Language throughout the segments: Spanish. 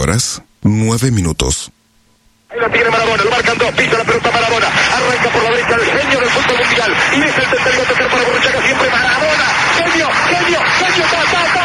20 horas, 9 minutos. Ahí la tiene Marabona, lo marcan dos, pisa la pelota Marabona, arranca por la derecha el genio del fútbol mundial, y es el tercero tocar para Borruchaga, siempre Marabona, genio, genio, genio, ta, ta, ta,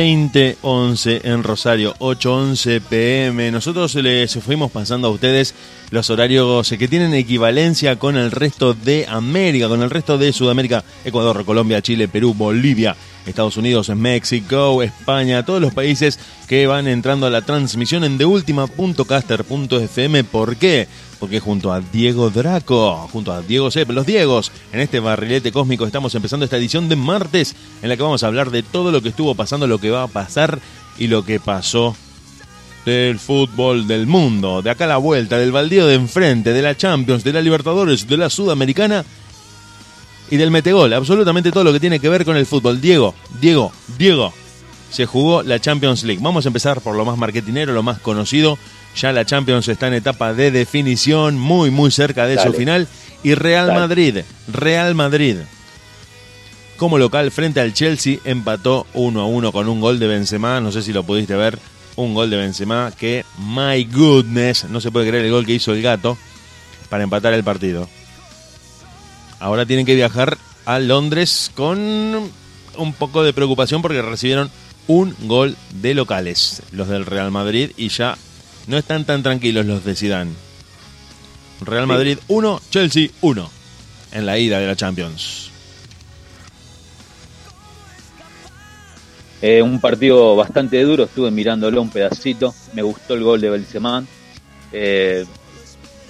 2011 en Rosario, 8.11 pm. Nosotros les fuimos pasando a ustedes los horarios que tienen equivalencia con el resto de América, con el resto de Sudamérica, Ecuador, Colombia, Chile, Perú, Bolivia, Estados Unidos, México, España, todos los países que van entrando a la transmisión en deultima.caster.fm. ¿Por qué? Porque junto a Diego Draco, junto a Diego Sepp, los Diegos, en este barrilete cósmico estamos empezando esta edición de martes en la que vamos a hablar de todo lo que estuvo pasando, lo que va a pasar y lo que pasó del fútbol del mundo. De acá a la vuelta, del baldío de enfrente, de la Champions, de la Libertadores, de la Sudamericana y del Metegol. Absolutamente todo lo que tiene que ver con el fútbol. Diego, Diego, Diego. Se jugó la Champions League. Vamos a empezar por lo más marketinero, lo más conocido. Ya la Champions está en etapa de definición, muy, muy cerca de su final. Y Real Dale. Madrid, Real Madrid, como local frente al Chelsea, empató 1 a 1 con un gol de Benzema. No sé si lo pudiste ver. Un gol de Benzema que, my goodness, no se puede creer el gol que hizo el gato para empatar el partido. Ahora tienen que viajar a Londres con un poco de preocupación porque recibieron un gol de locales, los del Real Madrid, y ya no están tan tranquilos los de Zidane. Real Madrid 1, Chelsea 1 en la ida de la Champions. Eh, un partido bastante duro, estuve mirándolo un pedacito, me gustó el gol de Benzema, eh,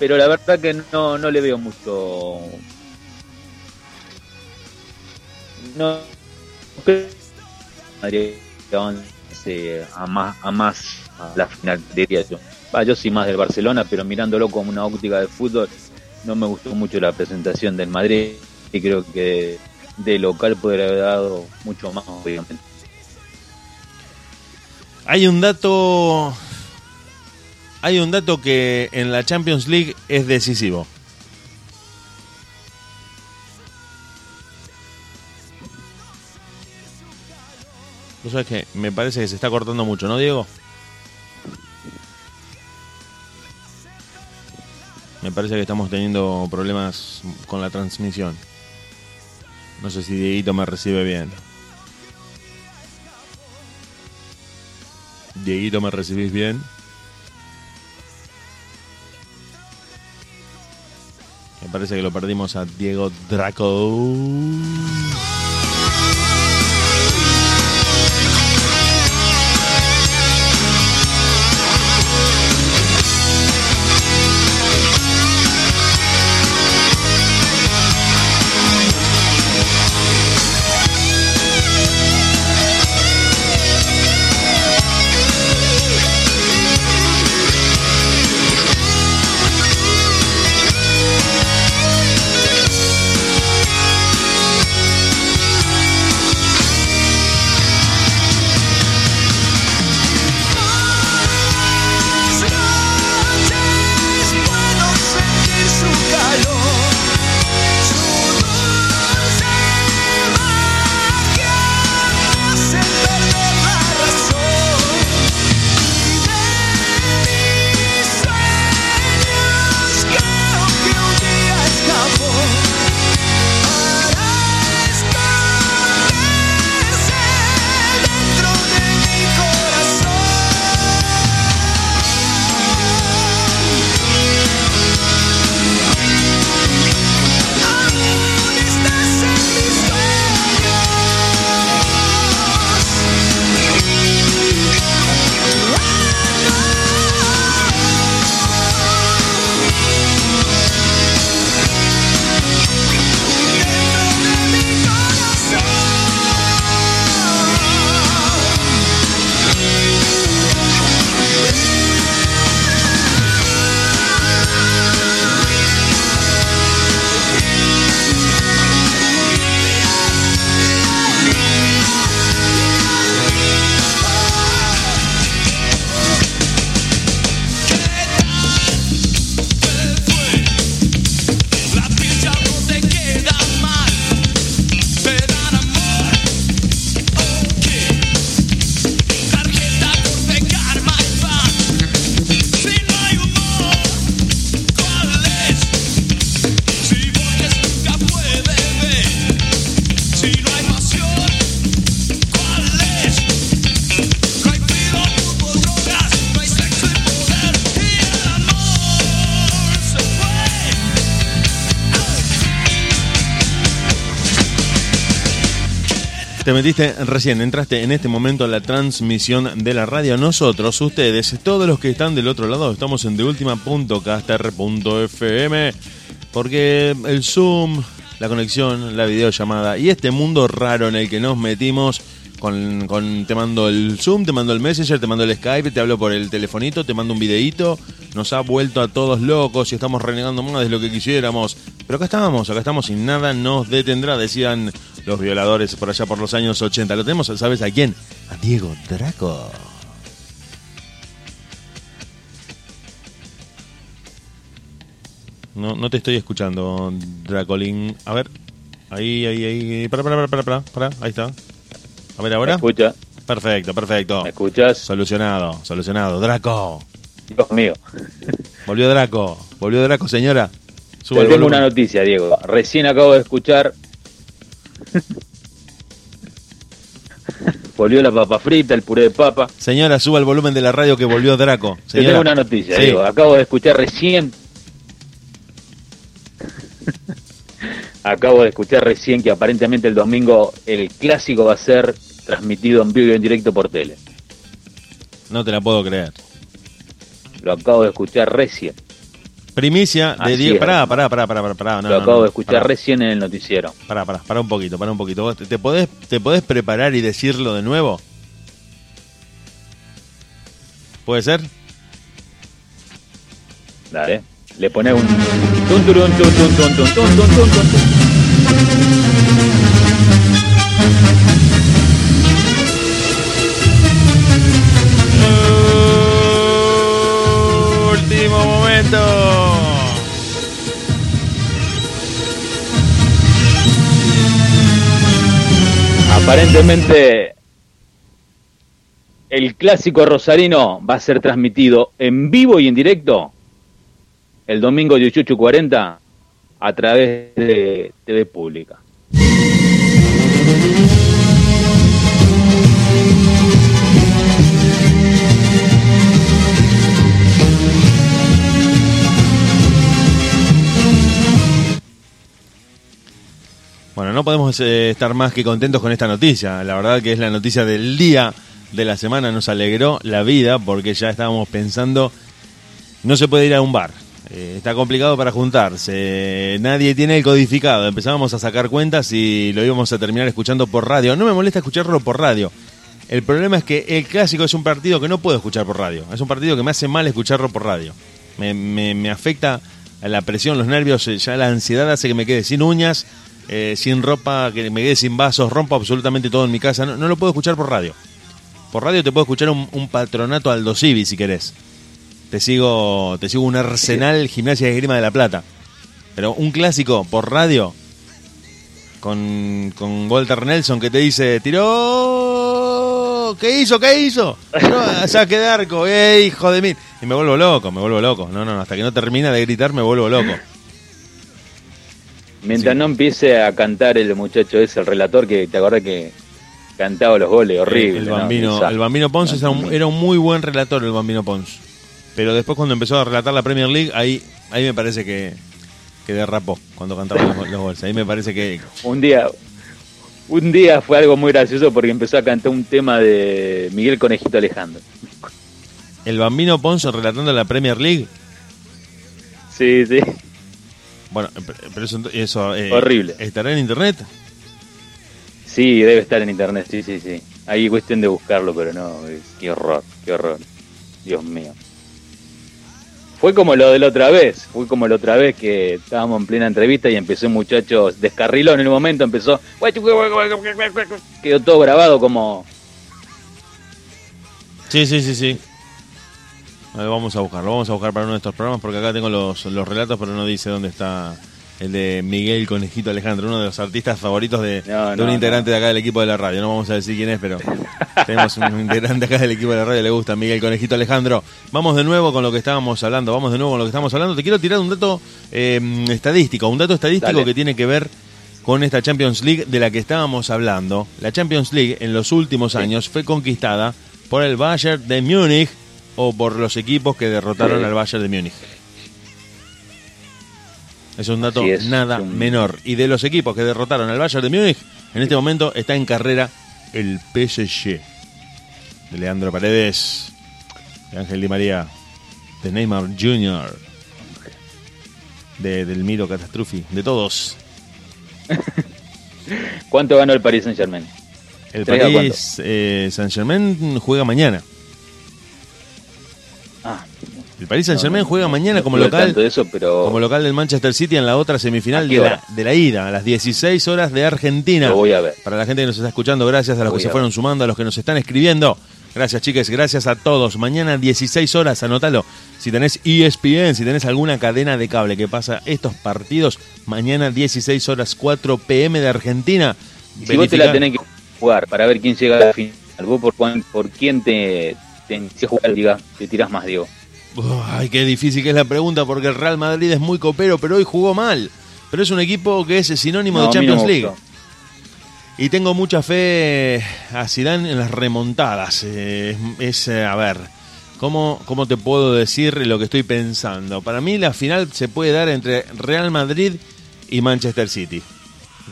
pero la verdad que no, no le veo mucho... No creo que Madrid avance a más, a más la final, diría yo. Yo soy más del Barcelona, pero mirándolo como una óptica de fútbol, no me gustó mucho la presentación del Madrid y creo que de local podría haber dado mucho más, obviamente. Hay un dato. Hay un dato que en la Champions League es decisivo. Vos sabés que me parece que se está cortando mucho, ¿no, Diego? Me parece que estamos teniendo problemas con la transmisión. No sé si Dieguito me recibe bien. Dieguito, ¿me recibís bien? Me parece que lo perdimos a Diego Draco. Metiste recién, entraste en este momento a la transmisión de la radio. Nosotros, ustedes, todos los que están del otro lado, estamos en deultima.caster.fm porque el Zoom, la conexión, la videollamada y este mundo raro en el que nos metimos con, con- te mando el Zoom, te mando el Messenger, te mando el Skype, te hablo por el telefonito, te mando un videíto, nos ha vuelto a todos locos y estamos renegando más de lo que quisiéramos. Pero acá estamos, acá estamos y nada nos detendrá, decían los violadores por allá por los años 80. Lo tenemos, ¿sabes a quién? A Diego Draco. No, no te estoy escuchando, Dracolín. A ver, ahí, ahí, ahí. Para, para, para, para, para, ahí está. A ver ¿Me ahora. escucha? Perfecto, perfecto. ¿Me escuchas? Solucionado, solucionado. Draco. Dios mío. Volvió Draco. Volvió Draco, señora. Te tengo una noticia, Diego. Recién acabo de escuchar. Volvió la papa frita, el puré de papa. Señora, suba el volumen de la radio que volvió Draco. Señora. tengo una noticia, Sí. Diego. Acabo de escuchar recién. Acabo de escuchar recién que aparentemente el domingo el clásico va a ser transmitido en vivo y en directo por tele. No te la puedo creer. Lo acabo de escuchar recién. Primicia de Diego. Pará, pará, pará, pará, pará, pará. No, Lo no, acabo no. de escuchar Pará, recién en el noticiero. Pará, pará, pará un poquito, pará un poquito. ¿Vos te- ¿Te podés, ¿Te podés preparar y decirlo de nuevo? ¿Puede ser? Dale. Le pones un. tun, turun, Aparentemente el clásico rosarino va a ser transmitido en vivo y en directo el domingo 18.40 a través de TV Pública. Bueno, no podemos eh, estar más que contentos con esta noticia. La verdad que es la noticia del día de la semana. Nos alegró la vida porque ya estábamos pensando, no se puede ir a un bar. Eh, está complicado para juntarse. Nadie tiene el codificado. Empezábamos a sacar cuentas y lo íbamos a terminar escuchando por radio. No me molesta escucharlo por radio. El problema es que el clásico es un partido que no puedo escuchar por radio. Es un partido que me hace mal escucharlo por radio. Me, me- me afecta la presión, los nervios, ya la ansiedad hace que me quede sin uñas, eh, sin ropa, que me quede sin vasos, rompo absolutamente todo en mi casa. No, no lo puedo escuchar por radio. Por radio te puedo escuchar un, patronato Aldo Civi si querés. Te sigo, te sigo un arsenal gimnasia de Grima de la Plata. Pero un clásico por radio con, con Walter Nelson que te dice, tiró, ¿qué hizo? ¿Qué hizo? A saque de arco, eh, hijo de mí. Y me vuelvo loco, me vuelvo loco. No, no, hasta que no termina de gritar me vuelvo loco. Mientras no empiece a cantar el muchacho ese, el relator que te acordás que cantaba los goles, horrible. El ¿no? bambino, el bambino Pons era un, era un muy buen relator, el bambino Pons. Pero después cuando empezó a relatar la Premier League, ahí, ahí me parece que, que derrapó cuando cantaba los, los goles. Ahí me parece que Un día, un día fue algo muy gracioso porque empezó a cantar un tema de Miguel Conejito Alejandro. el bambino Pons relatando la Premier League, Sí, sí. Bueno, pero eso, eso eh, Horrible. ¿Estará en internet? Sí, debe estar en internet, sí, sí, sí. Ahí cuestión de buscarlo, pero no, qué horror, qué horror. Dios mío. Fue como lo de la otra vez, fue como la otra vez que estábamos en plena entrevista y empezó un muchacho, descarriló en un momento, empezó, quedó todo grabado como, Sí, sí, sí, sí. A ver, vamos a buscarlo, vamos a buscar para uno de estos programas porque acá tengo los, los relatos, pero no dice dónde está el de Miguel Conejito Alejandro, uno de los artistas favoritos de, No, de un integrante no. de acá del equipo de la radio. No vamos a decir quién es, pero tenemos un integrante acá del equipo de la radio, le gusta Miguel Conejito Alejandro. Vamos de nuevo con lo que estábamos hablando, vamos de nuevo con lo que estábamos hablando. Te quiero tirar un dato eh, estadístico, un dato estadístico Dale. que tiene que ver con esta Champions League de la que estábamos hablando. La Champions League en los últimos años fue conquistada por el Bayern de Múnich o por los equipos que derrotaron Sí. al Bayern de Múnich. Es un dato es, nada un- menor. Y de los equipos que derrotaron al Bayern de Múnich, En este momento está en carrera el PSG. De Leandro Paredes, de Ángel Di María, de Neymar Jr., de Delmiro Catastrofi, de todos. ¿Cuánto ganó el Paris Saint Germain? El ¿Tres a Paris eh, Saint Germain juega mañana. El Paris Saint Germain no, juega mañana como local, eso, pero como local del Manchester City en la otra semifinal ¿A qué de la, de la ida, a las 16 horas de Argentina. lo voy a ver. Para la gente que nos está escuchando, gracias a los Lo que se fueron sumando, a los que nos están escribiendo. Gracias, chiques, gracias a todos. Mañana 16 horas, anótalo. Si tenés ESPN, si tenés alguna cadena de cable que pasa estos partidos, mañana 16 horas 4 pm de Argentina. Si vos te la tenés que jugar para ver quién llega a la final, vos por, por quién te, te, te jugar la liga, te tirás más, Diego. Ay, qué difícil que es la pregunta porque el Real Madrid es muy copero, pero hoy jugó mal. Pero es un equipo que es sinónimo No, de no Champions League. Y tengo mucha fe a Zidane en las remontadas. Eh, es, eh, a ver, ¿cómo, ¿cómo te puedo decir lo que estoy pensando? Para mí la final se puede dar entre Real Madrid y Manchester City.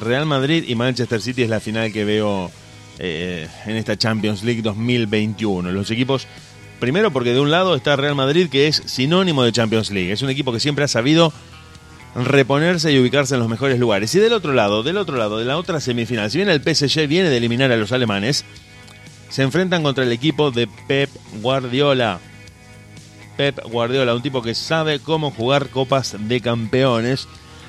Real Madrid y Manchester City es la final que veo eh, en esta Champions League 2021. Los equipos, primero porque de un lado está Real Madrid que es sinónimo de Champions League. Es un equipo que siempre ha sabido reponerse y ubicarse en los mejores lugares. Y del otro lado, del otro lado, de la otra semifinal, si bien el PSG viene de eliminar a los alemanes, se enfrentan contra el equipo de Pep Guardiola. Pep Guardiola, un tipo que sabe cómo jugar copas de campeones,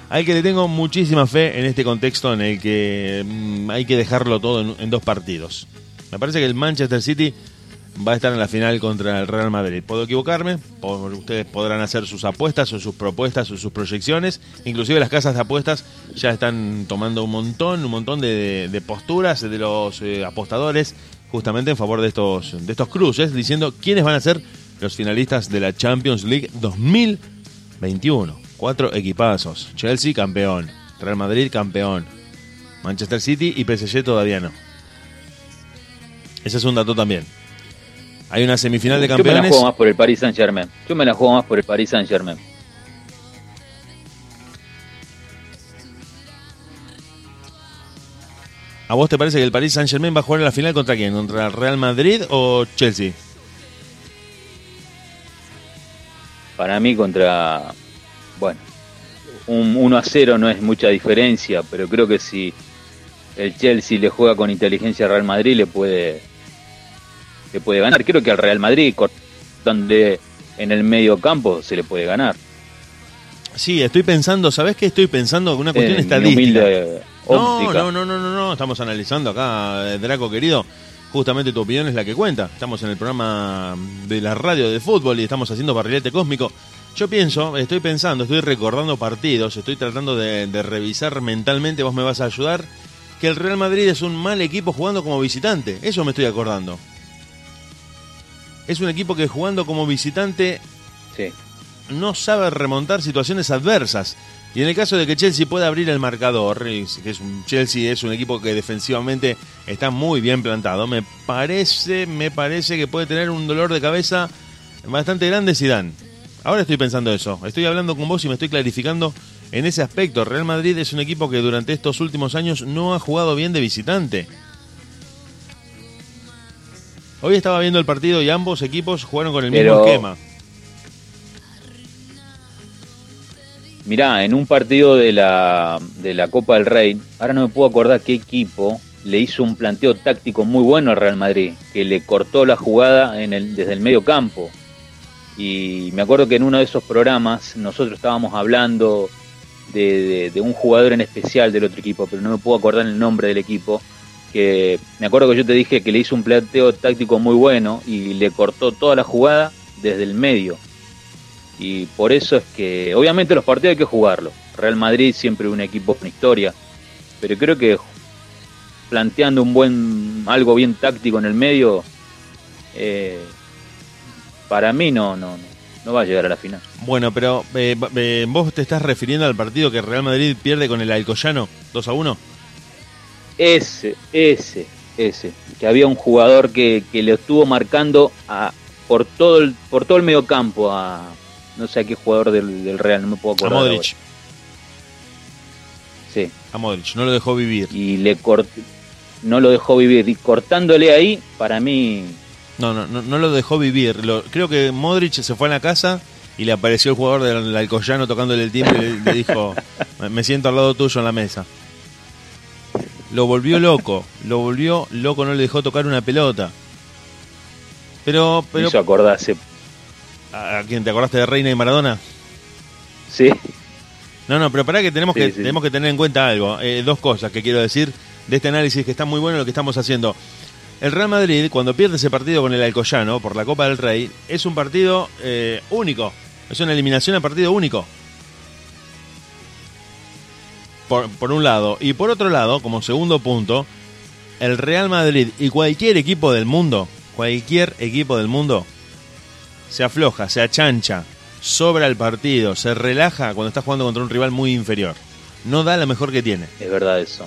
al que le tengo muchísima fe en este contexto en el que mm, hay que dejarlo todo en, en dos partidos. Me parece que el Manchester City va a estar en la final contra el Real Madrid. Puedo equivocarme, ustedes podrán hacer sus apuestas o sus propuestas o sus proyecciones. Inclusive las casas de apuestas ya están tomando un montón, un montón de, de posturas de los eh, apostadores justamente en favor de estos, de estos cruces, diciendo quiénes van a ser los finalistas de la Champions League 2021. Cuatro equipazos. Chelsea campeón, Real Madrid campeón, Manchester City y PSG todavía no. Ese es un dato también. Hay una semifinal de Yo me la campeones. juego más por el Paris Saint Germain. Yo me la juego más por el Paris Saint Germain. ¿A vos te parece que el Paris Saint Germain va a jugar en la final contra quién? ¿Contra el Real Madrid o Chelsea? Para mí contra, bueno, un 1 a 0 no es mucha diferencia, pero creo que si el Chelsea le juega con inteligencia al Real Madrid le puede le puede ganar. Creo que al Real Madrid donde en el medio campo se le puede ganar. Sí, estoy pensando, ¿sabés qué estoy pensando? Una cuestión mi estadística. no, no, no, no, no, estamos analizando acá, eh, Draco querido. Justamente tu opinión es la que cuenta. Estamos en el programa de la radio de fútbol y estamos haciendo barrilete cósmico. Yo pienso, estoy pensando, estoy recordando partidos, estoy tratando de, de revisar mentalmente, vos me vas a ayudar, que el Real Madrid es un mal equipo jugando como visitante. Eso me estoy acordando. Es un equipo que jugando como visitante Sí. no sabe remontar situaciones adversas. Y en el caso de que Chelsea pueda abrir el marcador, y que es un, Chelsea es un equipo que defensivamente está muy bien plantado, me parece, me parece que puede tener un dolor de cabeza bastante grande Zidane. Ahora estoy pensando eso, estoy hablando con vos y me estoy clarificando en ese aspecto. Real Madrid es un equipo que durante estos últimos años no ha jugado bien de visitante. Hoy estaba viendo el partido y ambos equipos jugaron con el mismo esquema. Mirá, en un partido de la, de la Copa del Rey, ahora no me puedo acordar qué equipo le hizo un planteo táctico muy bueno al Real Madrid, que le cortó la jugada en el, desde el medio campo. Y me acuerdo que en uno de esos programas nosotros estábamos hablando de, de- de un jugador en especial del otro equipo, pero no me puedo acordar el nombre del equipo. Que me acuerdo que yo te dije que le hizo un planteo táctico muy bueno y le cortó toda la jugada desde el medio. Y por eso es que, obviamente, los partidos hay que jugarlos. Real Madrid siempre un equipo con historia, pero creo que planteando un buen, algo bien táctico en el medio, eh, para mí no, no, no, va a llegar a la final. Bueno, pero eh, eh, vos te estás refiriendo al partido que Real Madrid pierde con el Alcoyano 2 a 1. Ese, ese, ese, que había un jugador que, que le estuvo marcando a, por todo el, por todo el medio campo a no sé a qué jugador del, del Real, no me puedo A acordar. Modric. Sí. A Modric, no lo dejó vivir. Y le cortó, no lo dejó vivir. Y cortándole ahí, para mí, No, no, no, no lo dejó vivir. Lo- creo que Modric se fue a la casa y le apareció el jugador del Alcoyano tocándole el timbre y le, le dijo, "Me- me siento al lado tuyo en la mesa. Lo volvió loco, lo volvió loco, no le dejó tocar una pelota. Pero, pero, hizo acordarse. ¿a quién te acordaste de Reina y Maradona? Sí, No, no, pero para que tenemos Sí, que sí. tenemos que tener en cuenta algo, eh, dos cosas que quiero decir de este análisis que está muy bueno lo que estamos haciendo. El Real Madrid cuando pierde ese partido con el Alcoyano por la Copa del Rey es un partido eh, único, es una eliminación a partido único. Por, por un lado y por otro lado, como segundo punto, el Real Madrid y cualquier equipo del mundo, cualquier equipo del mundo se afloja, se achancha, sobra el partido, se relaja cuando está jugando contra un rival muy inferior. No da lo mejor que tiene. es verdad eso.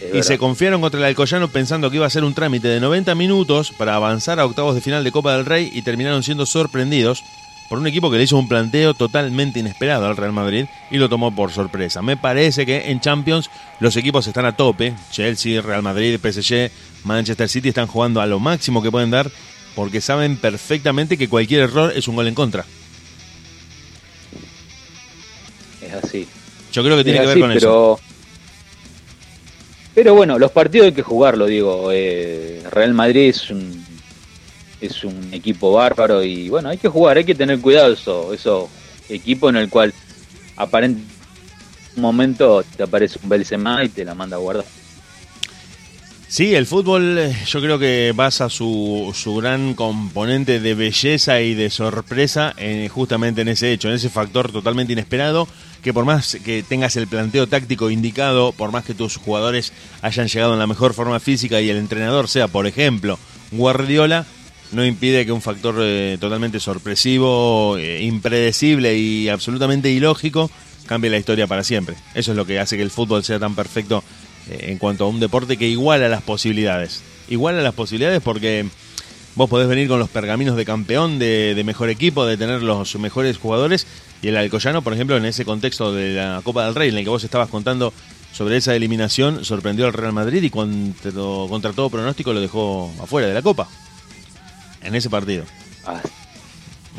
Es Y verdad. se confiaron contra el Alcoyano pensando que iba a ser un trámite de 90 minutos para avanzar a octavos de final de Copa del Rey y terminaron siendo sorprendidos por un equipo que le hizo un planteo totalmente inesperado al Real Madrid y lo tomó por sorpresa. Me parece que en Champions los equipos están a tope. Chelsea, Real Madrid, PSG, Manchester City están jugando a lo máximo que pueden dar porque saben perfectamente que cualquier error es un gol en contra. Es así. Yo creo que tiene Es que ver con eso. pero... Pero bueno, los partidos hay que jugarlo, digo. Eh, Real Madrid es un, es un equipo bárbaro y bueno, hay que jugar, hay que tener cuidado eso, eso equipo en el cual aparente un momento te aparece un Benzema y te la manda a guardar. Sí, el fútbol eh, yo creo que basa su, su gran componente de belleza y de sorpresa eh, justamente en ese hecho, en ese factor totalmente inesperado, que por más que tengas el planteo táctico indicado, por más que tus jugadores hayan llegado en la mejor forma física y el entrenador sea, por ejemplo, Guardiola, no impide que un factor eh, totalmente sorpresivo, eh, impredecible y absolutamente ilógico cambie la historia para siempre. Eso es lo que hace que el fútbol sea tan perfecto eh, en cuanto a un deporte que iguala las posibilidades. Iguala las posibilidades porque vos podés venir con los pergaminos de campeón, de, de mejor equipo, de tener los mejores jugadores. Y el Alcoyano, por ejemplo, en ese contexto de la Copa del Rey, en el que vos estabas contando sobre esa eliminación, sorprendió al Real Madrid y contra, contra todo pronóstico lo dejó afuera de la Copa. En ese partido. Ah,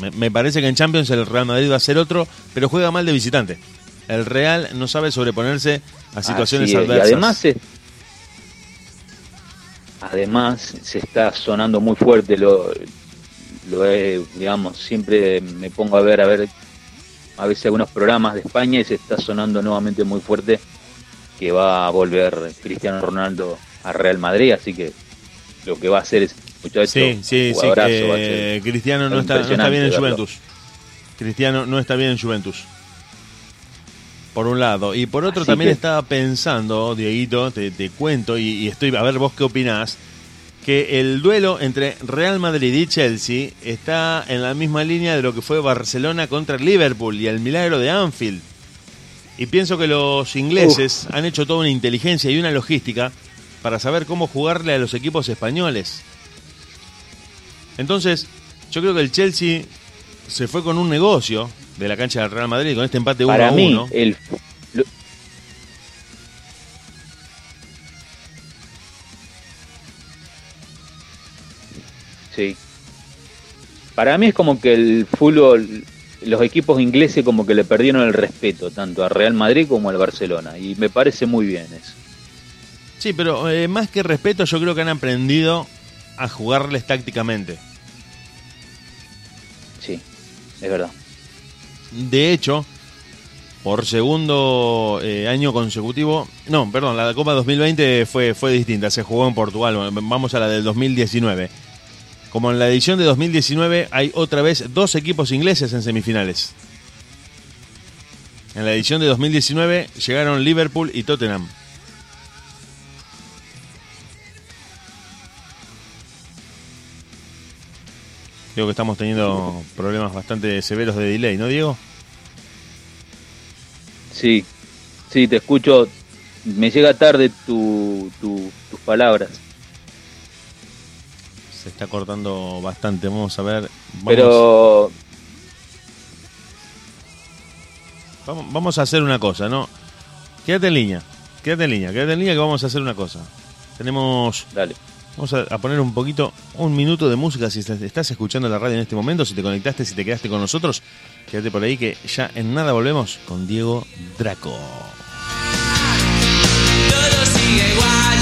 Me, me parece que en Champions el Real Madrid va a ser otro, pero juega mal de visitante. El Real no sabe sobreponerse a situaciones así adversas. Y además se, además se está sonando muy fuerte lo, lo he, digamos, siempre me pongo a ver a ver a veces algunos programas de España y se está sonando nuevamente muy fuerte que va a volver Cristiano Ronaldo a Real Madrid, así que lo que va a hacer es muchacho Sí, sí, sí. que Cristiano no está, no está bien en. Juventus. Cristiano no está bien en Juventus. Por un lado. Y por otro Así también que- estaba pensando, Dieguito, te, te cuento y, y estoy a ver vos qué opinás, que el duelo entre Real Madrid y Chelsea está en la misma línea de lo que fue Barcelona contra Liverpool y el milagro de Anfield. Y pienso que los ingleses han hecho toda una inteligencia y una logística para saber cómo jugarle a los equipos españoles. Entonces, yo creo que el Chelsea se fue con un negocio de la cancha del Real Madrid con este empate 1 Para a mí 1. el lo- Sí. Para mí es como que el fútbol, los equipos ingleses como que le perdieron el respeto tanto a Real Madrid como al Barcelona y me parece muy bien eso. Sí, pero eh, más que respeto, yo creo que han aprendido a jugarles tácticamente. Sí, es verdad. De hecho, por segundo eh, año consecutivo, no, perdón, la Copa 2020 fue, fue distinta, se jugó en Portugal, vamos a la del 2019. Como en la edición de 2019 hay otra vez dos equipos ingleses en semifinales. En la edición de 2019 llegaron Liverpool y Tottenham. Creo que estamos teniendo problemas bastante severos de delay, ¿no, Diego? Sí, sí, te escucho. Me llega tarde tu, tu- tus palabras. Se está cortando bastante. Vamos a ver. Vamos, Pero vamos a hacer una cosa, ¿no? Quédate en línea, quédate en línea, quédate en línea que vamos a hacer una cosa. Tenemos Dale. Vamos a, poner un poquito, un minuto de música si estás, estás escuchando la radio en este momento, si te conectaste, si te quedaste con nosotros, quédate por ahí que ya en nada volvemos con Diego Draco. Todo sigue igual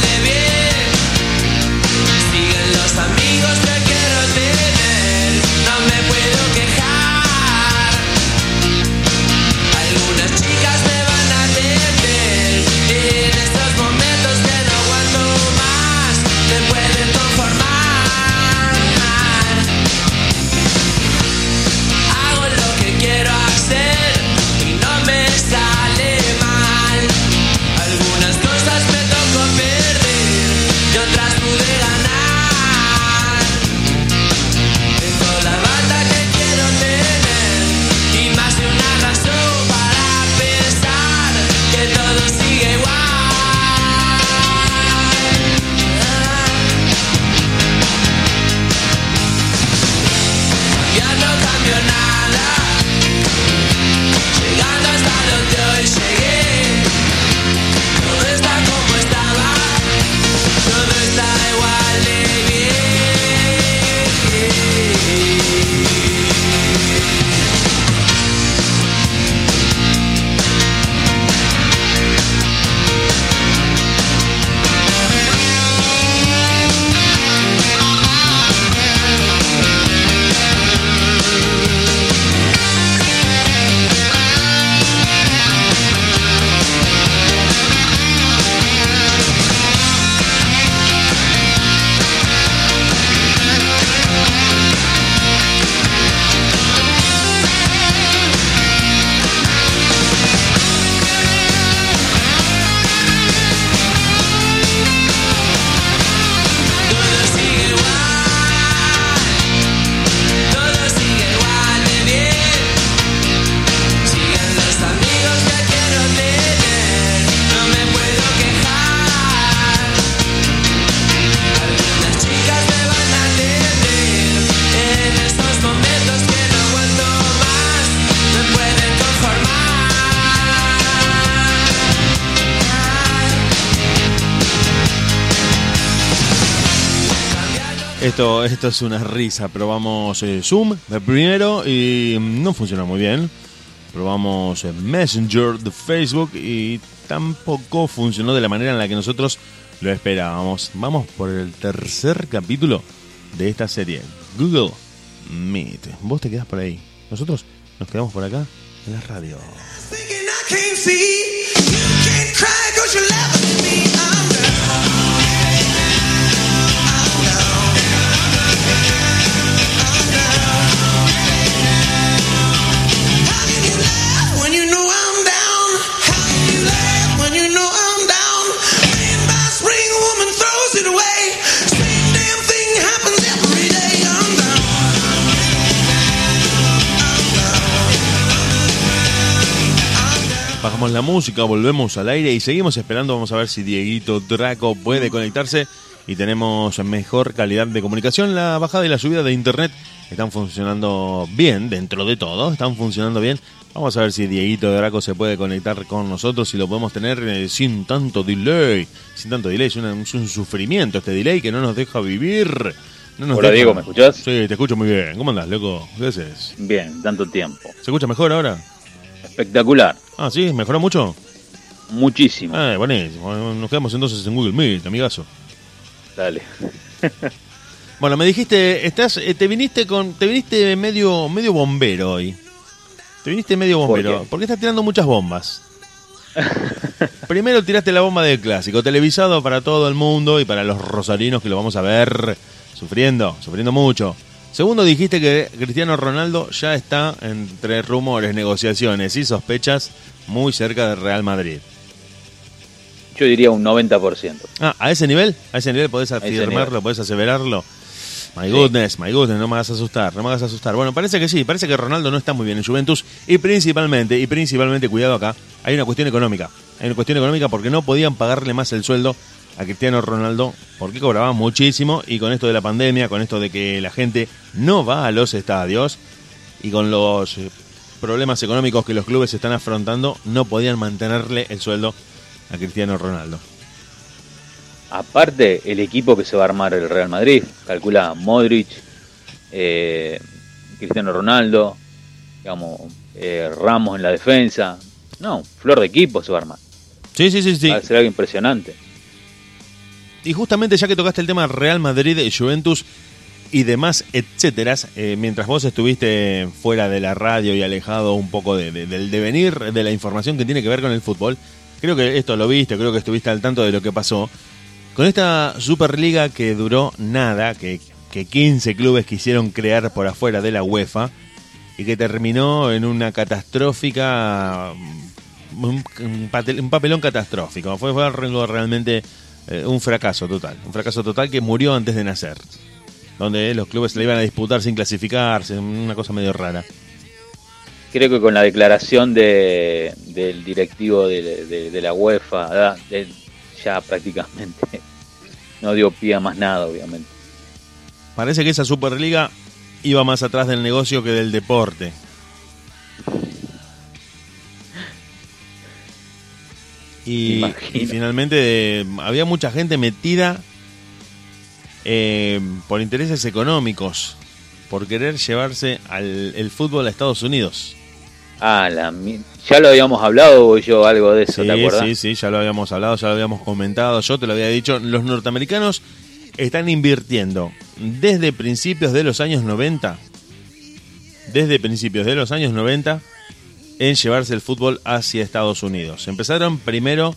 Esto, esto es una risa, probamos eh, Zoom de primero y no funciona muy bien. Probamos eh, Messenger de Facebook y tampoco funcionó de la manera en la que nosotros lo esperábamos. Vamos por el tercer capítulo de esta serie, Google Meet. Vos te quedás por ahí. Nosotros nos quedamos por acá en la radio. Bajamos la música, volvemos al aire y seguimos esperando. Vamos a ver si Dieguito Draco puede conectarse y tenemos mejor calidad de comunicación. La bajada y la subida de internet están funcionando bien dentro de todo, están funcionando bien. Vamos a ver si Dieguito Draco se puede conectar con nosotros y lo podemos tener eh, sin tanto delay. Sin tanto delay, es, una- es un sufrimiento este delay que no nos deja vivir. No nos Hola, deja- Diego, ¿me escuchás? Sí, te escucho muy bien. ¿Cómo andás, loco? ¿Qué haces? Bien, tanto tiempo. ¿Se escucha mejor ahora? Espectacular. Ah, sí, mejoró mucho. Muchísimo. Ah, buenísimo. Nos quedamos entonces en Google Meet, amigazo. Dale. Bueno, me dijiste, estás, eh, te viniste con, te viniste medio, medio bombero hoy. Te viniste medio ¿Por bombero. qué? porque estás tirando muchas bombas. Primero tiraste la bomba del clásico, televisado para todo el mundo y para los rosarinos que lo vamos a ver sufriendo, sufriendo mucho. Segundo, dijiste que Cristiano Ronaldo ya está entre rumores, negociaciones y sospechas muy cerca del Real Madrid. Yo diría un 90%. Ah, ¿a ese nivel? ¿A ese nivel podés afirmarlo, podés aseverarlo? My Sí. goodness, my goodness, no me hagas asustar, no me hagas asustar. Bueno, parece que sí, parece que Ronaldo no está muy bien en Juventus y principalmente, y principalmente, cuidado acá, hay una cuestión económica. Hay una cuestión económica porque no podían pagarle más el sueldo a Cristiano Ronaldo porque cobraba muchísimo y con esto de la pandemia, con esto de que la gente no va a los estadios y con los problemas económicos que los clubes están afrontando, no podían mantenerle el sueldo a Cristiano Ronaldo. Aparte, el equipo que se va a armar el Real Madrid, calcula Modric, eh, Cristiano Ronaldo, digamos, eh, Ramos en la defensa. No, flor de equipo se va a armar. Sí, sí, sí, sí. Va a ser algo impresionante. Y justamente ya que tocaste el tema Real Madrid, Juventus y demás, etcétera, eh, mientras vos estuviste fuera de la radio y alejado un poco de- de- del devenir de la información que tiene que ver con el fútbol, creo que esto lo viste, creo que estuviste al tanto de lo que pasó. Con esta Superliga que duró nada, que, que 15 clubes quisieron crear por afuera de la UEFA y que terminó en una catastrófica. mm, Un, papelón catastrófico. Fue, fue algo realmente eh, un fracaso total. Un fracaso total que murió antes de nacer. Donde los clubes se le iban a disputar sin clasificarse, una cosa medio rara. Creo que con la declaración de, del directivo de, de- de la UEFA, ya prácticamente no dio pie a más nada, obviamente. Parece que esa Superliga iba más atrás del negocio que del deporte. Y, finalmente eh, había mucha gente metida eh, por intereses económicos, por querer llevarse al, el fútbol a Estados Unidos. Ah, la, ya lo habíamos hablado yo algo de eso, Sí, ¿te acuerdas? sí, sí, ya lo habíamos hablado, ya lo habíamos comentado, yo te lo había dicho, los norteamericanos están invirtiendo desde principios de los años 90, desde principios de los años 90, en llevarse el fútbol hacia Estados Unidos. Empezaron primero,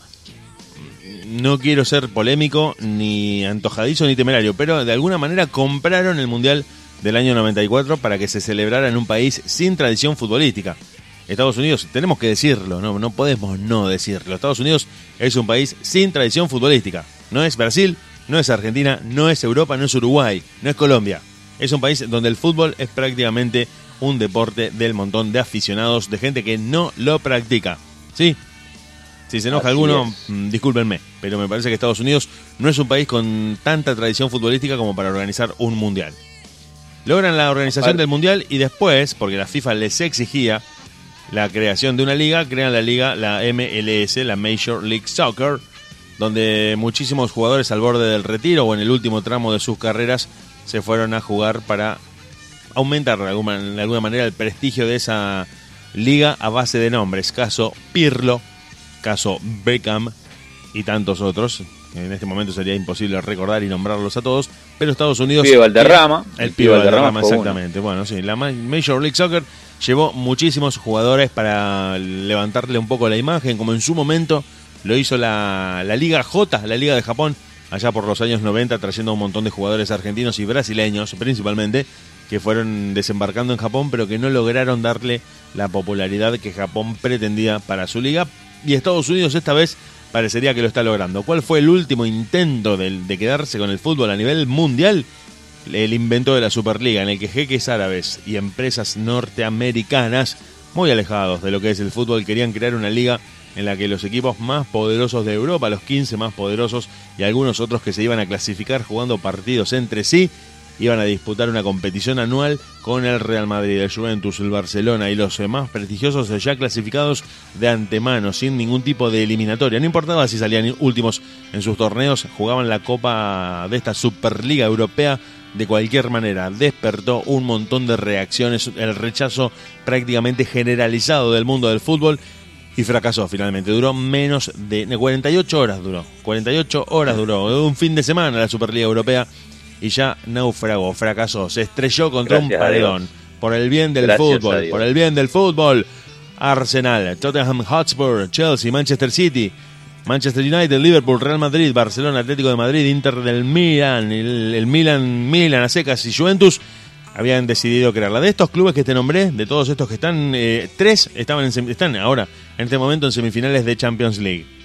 no quiero ser polémico, ni antojadizo, ni temerario, pero de alguna manera compraron el Mundial del año 94 para que se celebrara en un país sin tradición futbolística. Estados Unidos, tenemos que decirlo, no, no podemos no decirlo. Estados Unidos es un país sin tradición futbolística. No es Brasil, no es Argentina, no es Europa, no es Uruguay, no es Colombia. Es un país donde el fútbol es prácticamente un deporte del montón de aficionados, de gente que no lo practica. ¿Sí? Si se enoja Así alguno, es. mm, discúlpenme, pero me parece que Estados Unidos no es un país con tanta tradición futbolística como para organizar un mundial. Logran la organización del mundial y después, porque la FIFA les exigía la creación de una liga, crean la liga, la MLS, la Major League Soccer, donde muchísimos jugadores al borde del retiro o en el último tramo de sus carreras se fueron a jugar para aumentar de alguna, de alguna manera el prestigio de esa liga a base de nombres. Caso Pirlo, caso Beckham y tantos otros. En este momento sería imposible recordar y nombrarlos a todos, pero Estados Unidos... Pibe Valderrama, El el pibe Valderrama, Valderrama fue uno. exactamente. Bueno, sí, la Ma- Major League Soccer llevó muchísimos jugadores para levantarle un poco la imagen, como en su momento lo hizo la, la Liga J, la Liga de Japón, allá por los años 90, trayendo un montón de jugadores argentinos y brasileños, principalmente, que fueron desembarcando en Japón, pero que no lograron darle la popularidad que Japón pretendía para su liga. Y Estados Unidos esta vez parecería que lo está logrando. ¿Cuál fue el último intento del- de quedarse con el fútbol a nivel mundial? el invento de la Superliga, en el que jeques árabes y empresas norteamericanas, muy alejados de lo que es el fútbol, querían crear una liga en la que los equipos más poderosos de Europa, los 15 más poderosos y algunos otros que se iban a clasificar jugando partidos entre sí, iban a disputar una competición anual con el Real Madrid, el Juventus, el Barcelona y los más prestigiosos ya clasificados de antemano, sin ningún tipo de eliminatoria. No importaba si salían últimos en sus torneos, jugaban la copa de esta Superliga Europea de cualquier manera. Despertó un montón de reacciones, el rechazo prácticamente generalizado del mundo del fútbol y fracasó finalmente. Duró menos de 48 horas, duró. 48 horas duró. Un fin de semana la Superliga Europea y ya naufragó, fracasó. Se estrelló contra Gracias un paredón. Por el bien del Gracias fútbol, por el bien del fútbol. Arsenal, Tottenham Hotspur, Chelsea, Manchester City, Manchester United, Liverpool, Real Madrid, Barcelona, Atlético de Madrid, Inter del Milan, el, el Milan, Milan a secas y Juventus habían decidido crearla. De estos clubes que te nombré, de todos estos que están, eh, tres estaban en, están ahora, en este momento, en semifinales de Champions League.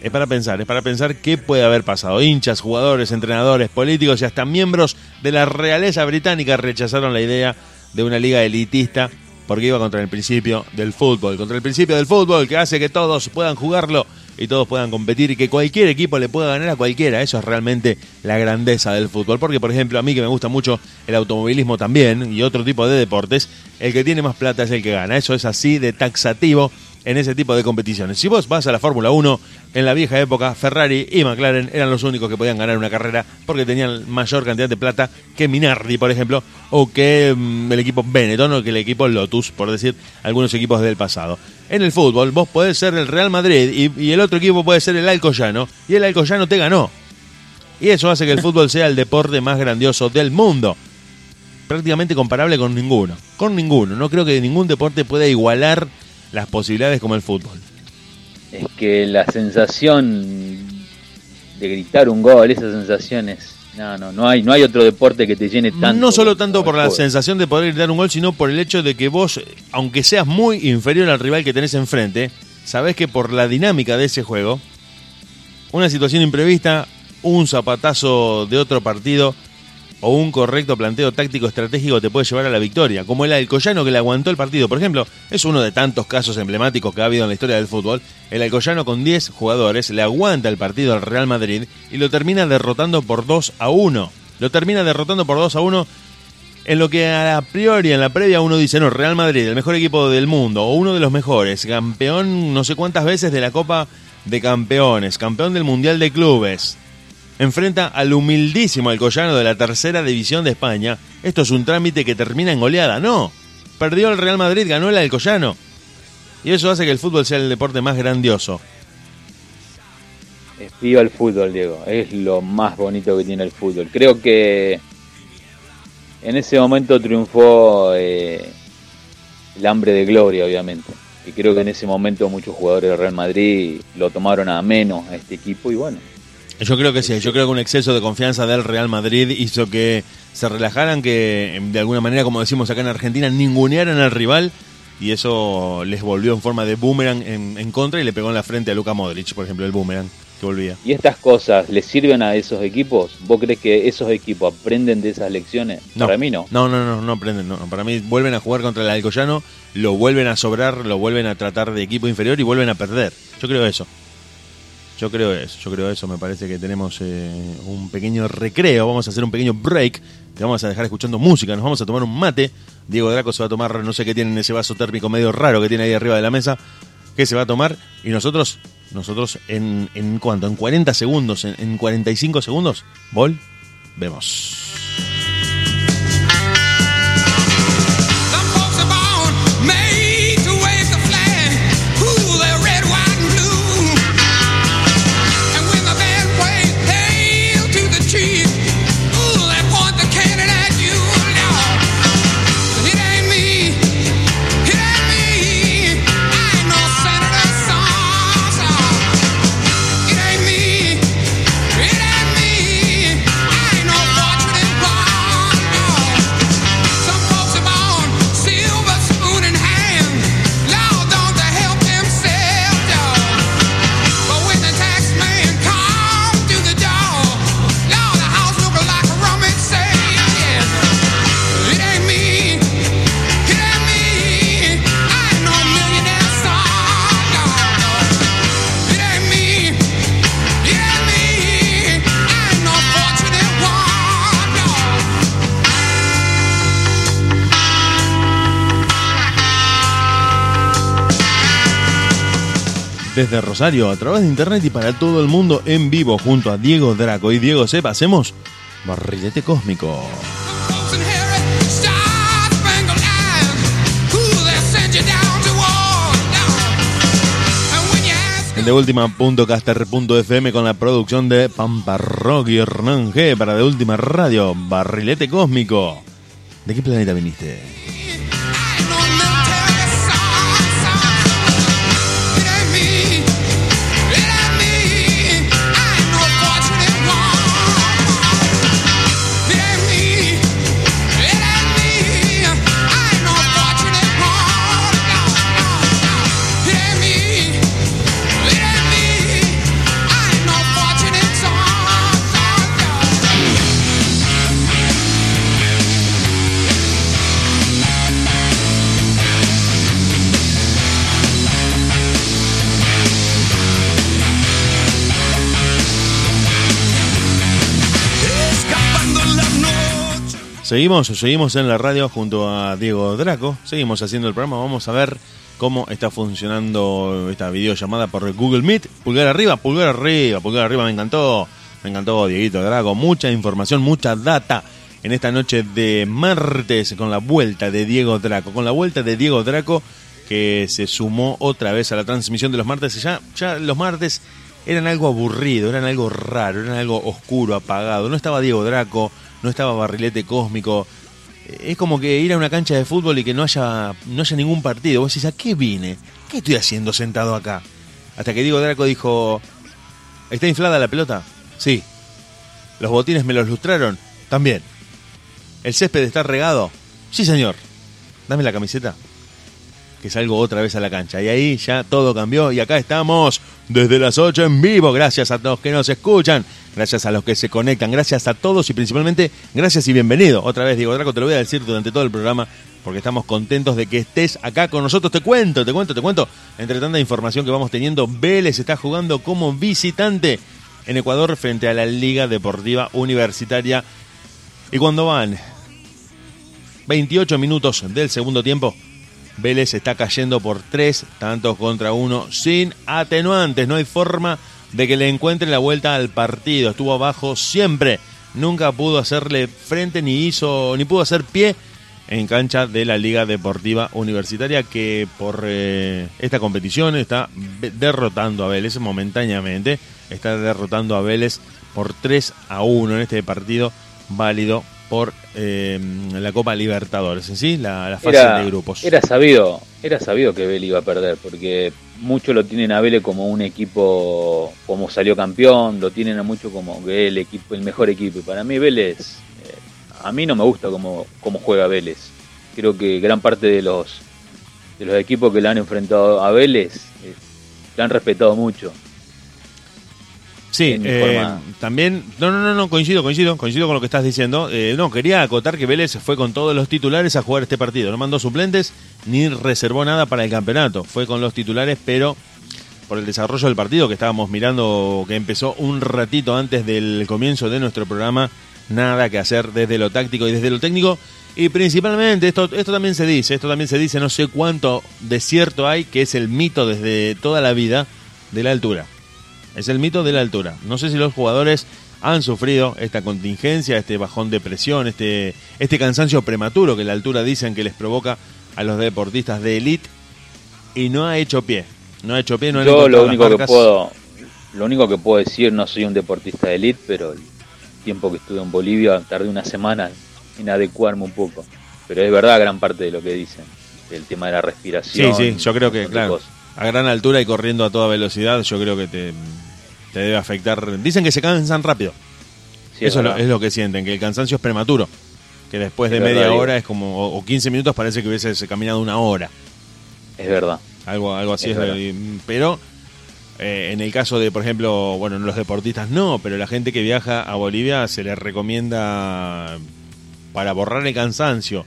Es para pensar, es para pensar qué puede haber pasado. Hinchas, jugadores, entrenadores, políticos y hasta miembros de la realeza británica rechazaron la idea de una liga elitista porque iba contra el principio del fútbol, contra el principio del fútbol que hace que todos puedan jugarlo y todos puedan competir y que cualquier equipo le pueda ganar a cualquiera. Eso es realmente la grandeza del fútbol. Porque, por ejemplo, a mí que me gusta mucho el automovilismo también y otro tipo de deportes, el que tiene más plata es el que gana. Eso es así de taxativo en ese tipo de competiciones. Si vos vas a la Fórmula 1, en la vieja época Ferrari y McLaren eran los únicos que podían ganar una carrera porque tenían mayor cantidad de plata que Minardi, por ejemplo, o que mm, el equipo Benetton o que el equipo Lotus, por decir algunos equipos del pasado. En el fútbol, vos podés ser el Real Madrid y, y el otro equipo puede ser el Alcoyano, y el Alcoyano te ganó. Y eso hace que el fútbol sea el deporte más grandioso del mundo. Prácticamente comparable con ninguno. Con ninguno. No creo que ningún deporte pueda igualar las posibilidades como el fútbol. Es que la sensación de gritar un gol, esa sensación es. No, no, no hay, no hay otro deporte que te llene tanto. no solo tanto por la sensación de poder gritar un gol, sino por el hecho de que vos, aunque seas muy inferior al rival que tenés enfrente, sabés que por la dinámica de ese juego, una situación imprevista, un zapatazo de otro partido o un correcto planteo táctico estratégico te puede llevar a la victoria, como el Alcoyano que le aguantó el partido. Por ejemplo, es uno de tantos casos emblemáticos que ha habido en la historia del fútbol. El Alcoyano con 10 jugadores le aguanta el partido al Real Madrid y lo termina derrotando por 2 a 1. Lo termina derrotando por 2 a 1 en lo que a priori, en la previa, uno dice, no, Real Madrid, el mejor equipo del mundo, o uno de los mejores, campeón no sé cuántas veces de la Copa de Campeones, campeón del Mundial de Clubes, enfrenta al humildísimo Alcoyano de la tercera división de España. Esto es un trámite que termina en goleada. No, perdió el Real Madrid, ganó el Alcoyano. Y eso hace que el fútbol sea el deporte más grandioso. Viva el fútbol, Diego. Es lo más bonito que tiene el fútbol. Creo que en ese momento triunfó eh, el hambre de gloria, obviamente. Y creo que en ese momento muchos jugadores del Real Madrid lo tomaron a menos a este equipo y bueno, Yo creo que sí, yo creo que un exceso de confianza del Real Madrid hizo que se relajaran, que de alguna manera, como decimos acá en Argentina, ningunearan al rival y eso les volvió en forma de boomerang en, en contra y le pegó en la frente a Luka Modric, por ejemplo, el boomerang que volvía. ¿Y estas cosas le sirven a esos equipos? ¿Vos crees que esos equipos aprenden de esas lecciones? Para mí no. No, no, no, no aprenden. No. Para mí vuelven a jugar contra el Alcoyano, lo vuelven a sobrar, lo vuelven a tratar de equipo inferior y vuelven a perder. Yo creo eso. Yo creo eso, yo creo eso. Me parece que tenemos eh, un pequeño recreo. Vamos a hacer un pequeño break. Te vamos a dejar escuchando música. Nos vamos a tomar un mate. Diego Draco se va a tomar, no sé qué tiene en ese vaso térmico medio raro que tiene ahí arriba de la mesa. ¿Qué se va a tomar? Y nosotros, nosotros en, en cuánto? En 40 segundos, en, en 45 segundos, Vol, Desde Rosario, a través de internet y para todo el mundo en vivo, junto a Diego Draco y Diego Sepa, hacemos Barrilete Cósmico. En de última.caster.fm con la producción de Pampa Rock y Hernán G para de última radio, Barrilete Cósmico. ¿De qué planeta viniste? Seguimos, seguimos en la radio junto a Diego Draco, seguimos haciendo el programa, vamos a ver cómo está funcionando esta videollamada por Google Meet. Pulgar arriba, pulgar arriba, pulgar arriba, me encantó, me encantó Dieguito Draco, mucha información, mucha data en esta noche de martes con la vuelta de Diego Draco, con la vuelta de Diego Draco que se sumó otra vez a la transmisión de los martes. Ya, ya los martes eran algo aburrido, eran algo raro, eran algo oscuro, apagado. No estaba Diego Draco, no estaba Barrilete Cósmico. Es como que ir a una cancha de fútbol y que no haya, no haya ningún partido. Vos decís, ¿a qué vine? ¿Qué estoy haciendo sentado acá? Hasta que Diego Draco dijo, ¿está inflada la pelota? Sí. ¿Los botines me los lustraron? También. ¿El césped está regado? Sí, señor. Dame la camiseta que salgo otra vez a la cancha. Y ahí ya todo cambió y acá estamos desde las 8 en vivo. Gracias a todos que nos escuchan, gracias a los que se conectan, gracias a todos y principalmente gracias y bienvenido. Otra vez, Diego Draco, te lo voy a decir durante todo el programa porque estamos contentos de que estés acá con nosotros. Te cuento, te cuento, te cuento. Entre tanta información que vamos teniendo, Vélez está jugando como visitante en Ecuador frente a la Liga Deportiva Universitaria. Y cuando van 28 minutos del segundo tiempo, Vélez está cayendo por tres tantos contra uno sin atenuantes. No hay forma de que le encuentre la vuelta al partido. Estuvo abajo siempre. Nunca pudo hacerle frente ni hizo ni pudo hacer pie en cancha de la Liga Deportiva Universitaria que por eh, esta competición está derrotando a Vélez momentáneamente. Está derrotando a Vélez por 3 a 1 en este partido válido por eh, la Copa Libertadores, ¿en sí? La, la fase Era, de grupos. era sabido, era sabido que Vélez iba a perder, porque muchos lo tienen a Vélez como un equipo, como salió campeón, lo tienen a mucho como que el equipo, el mejor equipo. Y para mí Vélez, eh, a mí no me gusta cómo, cómo juega Vélez. Creo que gran parte de los de los equipos que le han enfrentado a Vélez eh, le han respetado mucho. Sí, eh, también, no, no, no, no, coincido, coincido, coincido con lo que estás diciendo. Eh, no, quería acotar que Vélez fue con todos los titulares a jugar este partido. No mandó suplentes ni reservó nada para el campeonato. Fue con los titulares, pero por el desarrollo del partido que estábamos mirando, que empezó un ratito antes del comienzo de nuestro programa, nada que hacer desde lo táctico y desde lo técnico. Y principalmente, esto, esto también se dice, esto también se dice, no sé cuánto de cierto hay, que es el mito desde toda la vida de la altura. Es el mito de la altura. No sé si los jugadores han sufrido esta contingencia, este bajón de presión, este, este cansancio prematuro que la altura dicen que les provoca a los deportistas de élite y no ha hecho pie. No ha hecho pie, no Yo lo único que puedo lo único que puedo decir, no soy un deportista de elite, pero el tiempo que estuve en Bolivia tardé una semana en adecuarme un poco. Pero es verdad gran parte de lo que dicen, el tema de la Sí, respiración. sí, yo creo que, claro, cosas. A gran altura y corriendo a toda velocidad, yo creo que te, te debe afectar. Dicen que se cansan rápido. Sí, Eso es lo, verdad. es lo que sienten, que el cansancio es prematuro. Que después de Es media verdad, hora es como, o, o 15 minutos parece que hubiese caminado una hora. Es verdad. Algo, algo así Es pero eh, en el caso de, por ejemplo, bueno, los deportistas no, pero la gente que viaja a Bolivia se les recomienda para borrar el cansancio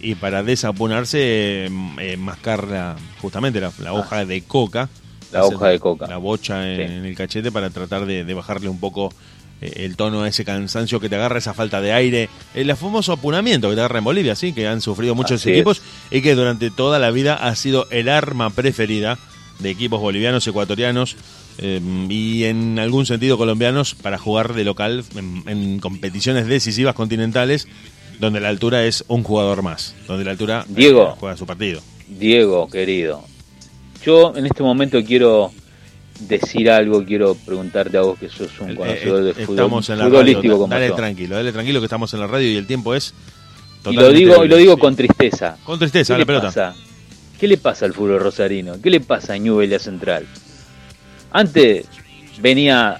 y para desapunarse eh, eh, mascar la- justamente la, la hoja de coca. Ah. La hoja de coca. La bocha en, Sí. en el cachete para tratar de, de bajarle un poco eh, el tono a ese cansancio que te agarra, esa falta de aire. El famoso apunamiento que te agarra en Bolivia, sí, que han sufrido muchos Así equipos y que durante toda la vida ha sido el arma preferida de equipos bolivianos, ecuatorianos eh, y en algún sentido colombianos para jugar de local en, en competiciones decisivas continentales donde la altura es un jugador más, donde la altura eh, Diego. juega su partido. Diego, querido, yo en este momento quiero decir algo, quiero preguntarte a vos que sos un Eh, conocedor eh, de fútbol, estamos en la radio, dale yo. tranquilo, dale tranquilo que estamos en la radio y el tiempo es Y lo digo, y lo digo con tristeza. con tristeza ¿Qué la le pelota. pasa? ¿Qué le pasa al fútbol rosarino? ¿Qué le pasa a Ñubelia Central? Antes venía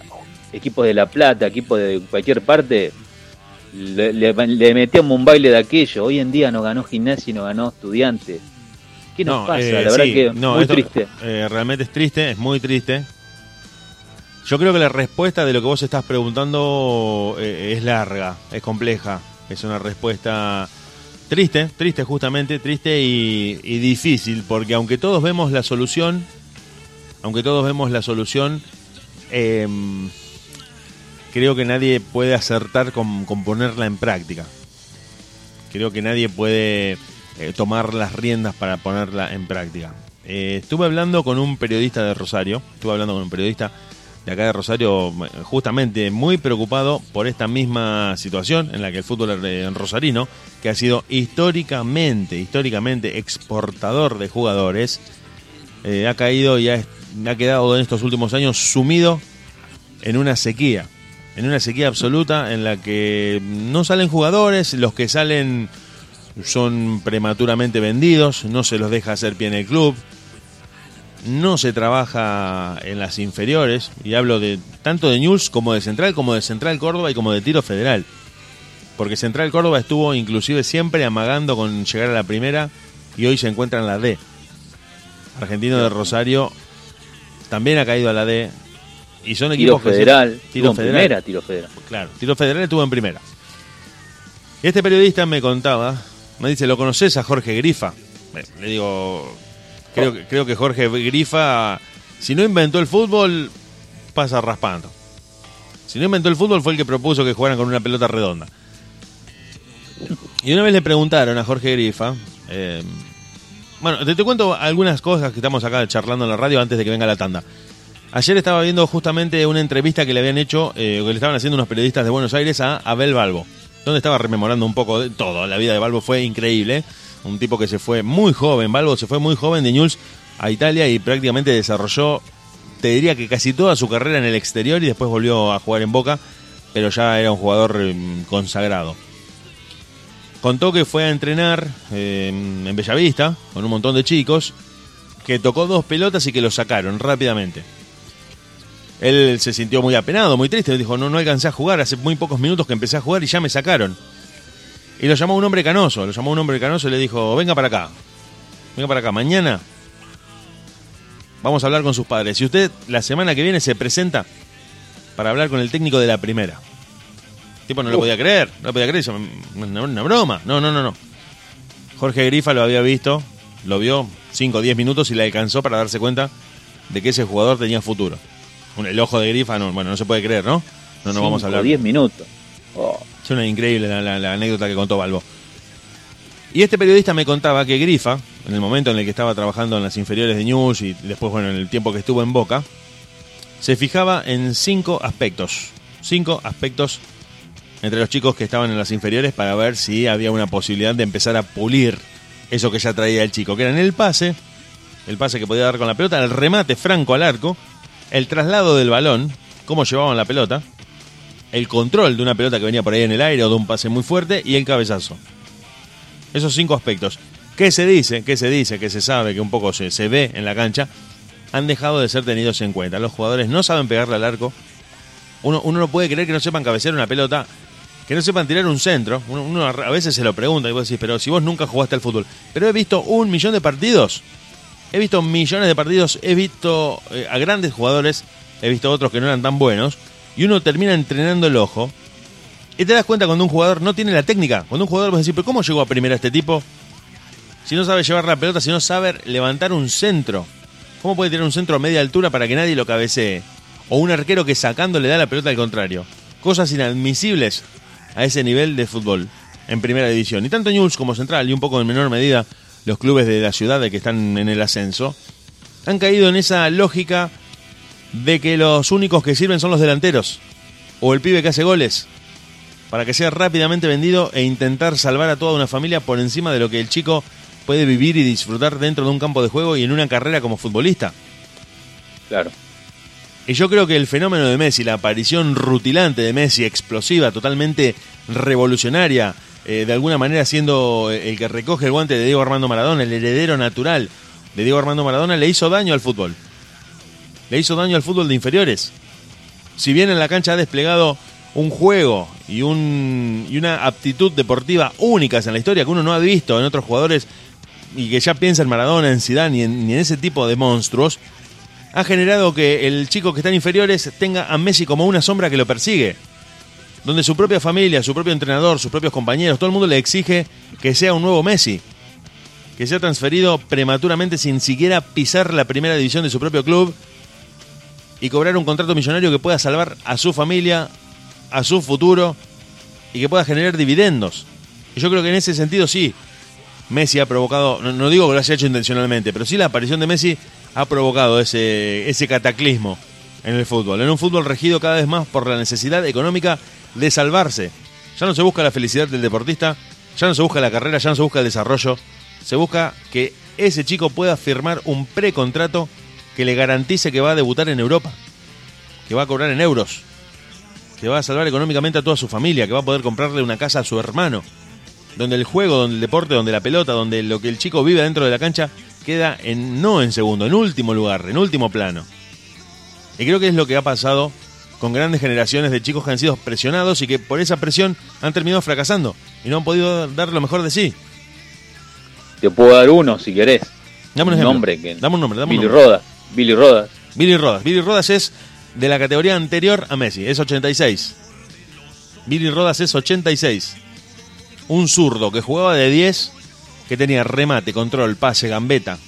equipos de La Plata, equipos de cualquier parte, le, le- le metíamos un baile de aquello. Hoy en día no ganó gimnasia y no ganó estudiante. ¿Qué nos No, pasa? eh, la verdad sí, que no, muy esto, triste. eh, realmente es triste, es muy triste. Yo creo que la respuesta de lo que vos estás preguntando eh, es larga, es compleja. Es una respuesta triste, triste justamente, triste y, y difícil, porque aunque todos vemos la solución, aunque todos vemos la solución, eh, creo que nadie puede acertar con, con ponerla en práctica. creo que nadie puede eh, tomar las riendas para ponerla en práctica. Eh, estuve hablando con un periodista de Rosario, estuve hablando con un periodista de acá de Rosario, justamente muy preocupado por esta misma situación en la que el fútbol en rosarino, que ha sido históricamente, históricamente exportador de jugadores, eh, ha caído y ha quedado en estos últimos años sumido en una sequía, en una sequía absoluta en la que no salen jugadores, los que salen son prematuramente vendidos, no se los deja hacer pie en el club, no se trabaja en las inferiores, y hablo de tanto de News como de Central, como de Central Córdoba y como de Tiro Federal. Porque Central Córdoba estuvo inclusive siempre amagando con llegar a la primera y hoy se encuentra en la D. Argentino de Rosario también ha caído a la D. Y son Tiro equipos que se- federal. Tiro Tiro federal. primera, tiro federal. Claro, Tiro Federal estuvo en primera. Este periodista me contaba, me dice, ¿lo conoces a Jorge Grifa? Le digo, creo, que- creo que Jorge Grifa, si no inventó el fútbol, pasa raspando. Si no inventó el fútbol fue el que propuso que jugaran con una pelota redonda. Y una vez le preguntaron a Jorge Grifa, eh, bueno, te, te cuento algunas cosas que estamos acá charlando en la radio antes de que venga la tanda. Ayer estaba viendo justamente una entrevista que le habían hecho, eh, que le estaban haciendo unos periodistas de Buenos Aires a Abel Balbo, donde estaba rememorando un poco de todo. La vida de Balbo fue increíble. Un tipo que se fue muy joven, Balbo se fue muy joven de News a Italia y prácticamente desarrolló, te diría que casi toda su carrera en el exterior y después volvió a jugar en Boca, pero ya era un jugador mm, consagrado. Contó que fue a entrenar eh, en Bellavista con un montón de chicos, que tocó dos pelotas y que lo sacaron rápidamente. Él se sintió muy apenado, muy triste. Dijo, no, no alcancé a jugar. Hace muy pocos minutos que empecé a jugar y ya me sacaron. Y lo llamó un hombre canoso. Lo llamó un hombre canoso y le dijo, venga para acá. Venga para acá. Mañana vamos a hablar con sus padres. Si usted la semana que viene se presenta para hablar con el técnico de la primera. El tipo no lo podía creer. No lo podía creer. Una, una broma. No, no, no, no. Jorge Grifa lo había visto. Lo vio 5 o 10 minutos y le alcanzó para darse cuenta de que ese jugador tenía futuro. Un- El ojo de Grifa, no, bueno, no se puede creer, ¿no? No, no vamos a hablar. 10 minutos. Oh, Es una increíble la, la- la anécdota que contó Balbo. Y este periodista me contaba que Grifa, en el momento en el que estaba trabajando en las inferiores de News y después, bueno, en el tiempo que estuvo en Boca, se fijaba en cinco aspectos. Cinco aspectos entre los chicos que estaban en las inferiores para ver si había una posibilidad de empezar a pulir eso que ya traía el chico, que eran el pase, el pase que podía dar con la pelota, el remate franco al arco, el traslado del balón, cómo llevaban la pelota, el control de una pelota que venía por ahí en el aire o de un pase muy fuerte y el cabezazo. Esos cinco aspectos. ¿Qué se dice? ¿Qué se dice? Que se sabe, que un poco se, se ve en la cancha, han dejado de ser tenidos en cuenta. Los jugadores no saben pegarle al arco. Uno, uno no puede creer que no sepan cabecear una pelota, que no sepan tirar un centro. Uno, uno a veces se lo pregunta y vos decís, pero si vos nunca jugaste al fútbol. Pero he visto un millón de partidos. He visto millones de partidos, he visto eh, a grandes jugadores, he visto otros que no eran tan buenos, y uno termina entrenando el ojo. Y te das cuenta cuando un jugador no tiene la técnica. Cuando un jugador vos decís, pero ¿cómo llegó a primera este tipo? Si no sabe llevar la pelota, si no sabe levantar un centro. ¿Cómo puede tener un centro a media altura para que nadie lo cabecee? O un arquero que sacando le da la pelota al contrario. Cosas inadmisibles a ese nivel de fútbol en primera división. Y tanto News como Central, y un poco en menor medida los clubes de la ciudad de que están en el ascenso, han caído en esa lógica de que los únicos que sirven son los delanteros. O el pibe que hace goles. Para que sea rápidamente vendido e intentar salvar a toda una familia por encima de lo que el chico puede vivir y disfrutar dentro de un campo de juego y en una carrera como futbolista. claro. Y yo creo que el fenómeno de Messi, la aparición rutilante de Messi, explosiva, totalmente revolucionaria, eh, de alguna manera siendo el que recoge el guante de Diego Armando Maradona, el heredero natural de Diego Armando Maradona, le hizo daño al fútbol. Le hizo daño al fútbol de inferiores. Si bien en la cancha ha desplegado un juego y, un, y una aptitud deportiva únicas en la historia que uno no ha visto en otros jugadores y que ya piensa en Maradona, en Zidane y en ese tipo de monstruos, ha generado que el chico que está en inferiores tenga a Messi como una sombra que lo persigue. Donde su propia familia, su propio entrenador, sus propios compañeros, todo el mundo le exige que sea un nuevo Messi. Que sea transferido prematuramente sin siquiera pisar la primera división de su propio club y cobrar un contrato millonario que pueda salvar a su familia, a su futuro y que pueda generar dividendos. Y yo creo que en ese sentido sí, Messi ha provocado, no, no digo que lo haya hecho intencionalmente, pero sí la aparición de Messi ha provocado ese, ese cataclismo en el fútbol. En un fútbol regido cada vez más por la necesidad económica de salvarse. Ya no se busca la felicidad del deportista, ya no se busca la carrera, ya no se busca el desarrollo. Se busca que ese chico pueda firmar un precontrato que le garantice que va a debutar en Europa, que va a cobrar en euros, que va a salvar económicamente a toda su familia, que va a poder comprarle una casa a su hermano, donde el juego, donde el deporte, donde la pelota, donde lo que el chico vive dentro de la cancha queda en no en segundo, en último lugar, en último plano. Y creo que es lo que ha pasado con grandes generaciones de chicos que han sido presionados y que por esa presión han terminado fracasando y no han podido dar lo mejor de sí. Te puedo dar uno si querés. Dame un Un ejemplo. nombre que- Dame un nombre, dame un Billy nombre. Rodas. Billy Rodas. Billy Rodas. Billy Rodas es de la categoría anterior a Messi, es 86. Billy Rodas es 86. Un zurdo que jugaba de 10, que tenía remate, control, pase, gambeta.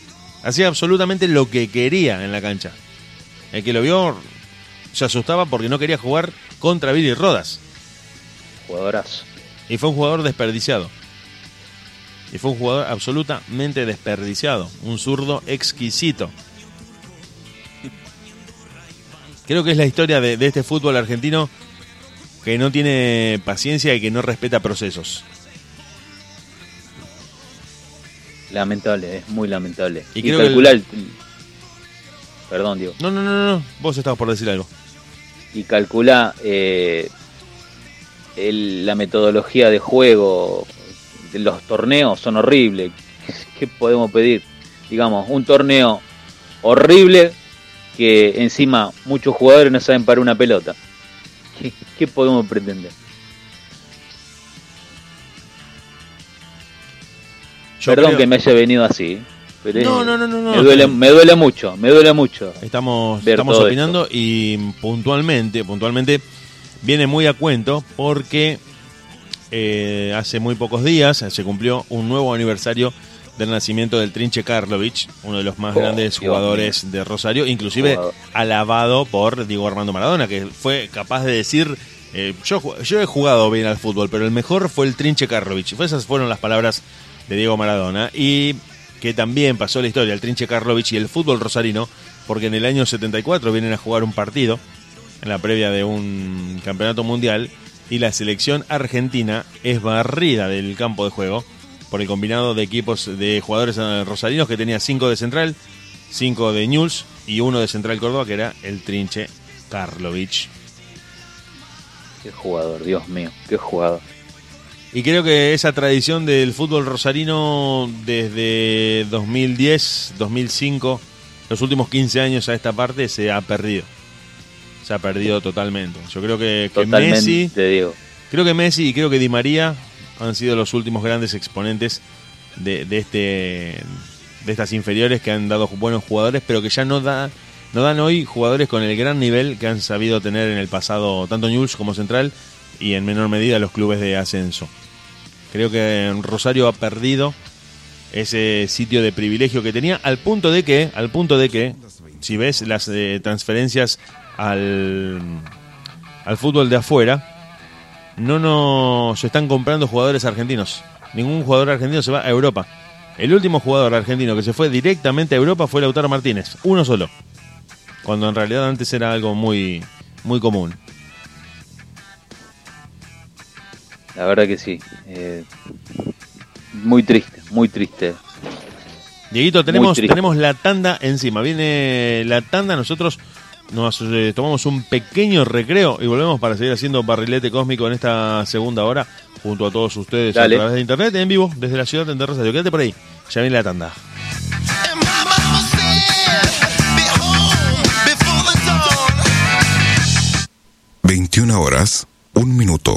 Hacía absolutamente lo que quería en la cancha. El que lo vio se asustaba porque no quería jugar contra Billy Rodas. Jugadorazo. Y fue un jugador desperdiciado. Y fue un jugador absolutamente desperdiciado. Un zurdo exquisito. Creo que es la historia de, de este fútbol argentino que no tiene paciencia y que no respeta procesos. Lamentable, es muy lamentable. Y Y, creo que calcular. el- Perdón, Diego. No, no, no, no, no. Vos estabas por decir algo. Y calcula eh, el- la metodología de juego de los torneos son horribles. ¿Qué podemos pedir? Digamos, un torneo horrible que encima muchos jugadores no saben parar una pelota. ¿Qué, qué podemos pretender? Yo Perdón creo- que me haya venido así. Pero No, no, no, no, no. Me duele, me duele mucho, me duele mucho. Estamos, estamos opinando y puntualmente, puntualmente viene muy a cuento porque eh, hace muy pocos días se cumplió un nuevo aniversario del nacimiento del Trinche Karlovich, uno de los más Oh, grandes jugadores de Rosario, inclusive Jugador. alabado por Diego Armando Maradona, que fue capaz de decir, eh, yo, yo he jugado bien al fútbol, pero el mejor fue el Trinche Karlovich. Esas fueron las palabras de Diego Maradona. Y que también pasó la historia, el Trinche Karlovich y el fútbol rosarino, porque en el año 74 vienen a jugar un partido, en la previa de un campeonato mundial, y la selección argentina es barrida del campo de juego por el combinado de equipos de jugadores rosarinos que tenía 5 de central, 5 de News y uno de central Córdoba que era el Trinche Karlovich. Qué jugador, Dios mío, qué jugador. Y creo que esa tradición del fútbol rosarino desde 2010, 2005, los últimos 15 años a esta parte se ha perdido. Se ha perdido totalmente. Yo creo que, que Totalmente, Messi, Diego. creo que Messi y creo que Di María han sido los últimos grandes exponentes de, de este de estas inferiores que han dado buenos jugadores, pero que ya no da no dan hoy jugadores con el gran nivel que han sabido tener en el pasado tanto Newell's como Central y en menor medida los clubes de ascenso. Creo que Rosario ha perdido ese sitio de privilegio que tenía al punto de que, al punto de que, si ves las eh, transferencias al, al fútbol de afuera, no nos están comprando jugadores argentinos. Ningún jugador argentino se va a Europa. El último jugador argentino que se fue directamente a Europa fue Lautaro Martínez, uno solo. Cuando en realidad antes era algo muy, muy común. La verdad que sí. eh, muy triste, muy triste. Dieguito, tenemos, triste. tenemos la tanda encima. Viene la tanda, nosotros nos eh, tomamos un pequeño recreo y volvemos para seguir haciendo barrilete cósmico en esta segunda hora junto a todos ustedes Dale. a través de internet en vivo desde la ciudad de Rosario. Quédate por ahí, ya viene la tanda. And my mama said, be home before the dawn. 21 horas, un minuto.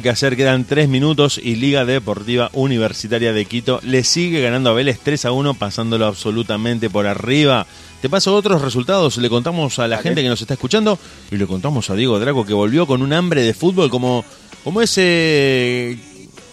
Nada que hacer, quedan tres minutos y Liga Deportiva Universitaria de Quito le sigue ganando a Vélez 3 a 1, pasándolo absolutamente por arriba. Te paso otros resultados, le contamos a la gente que nos está escuchando y le contamos a Diego Draco que volvió con un hambre de fútbol como, como ese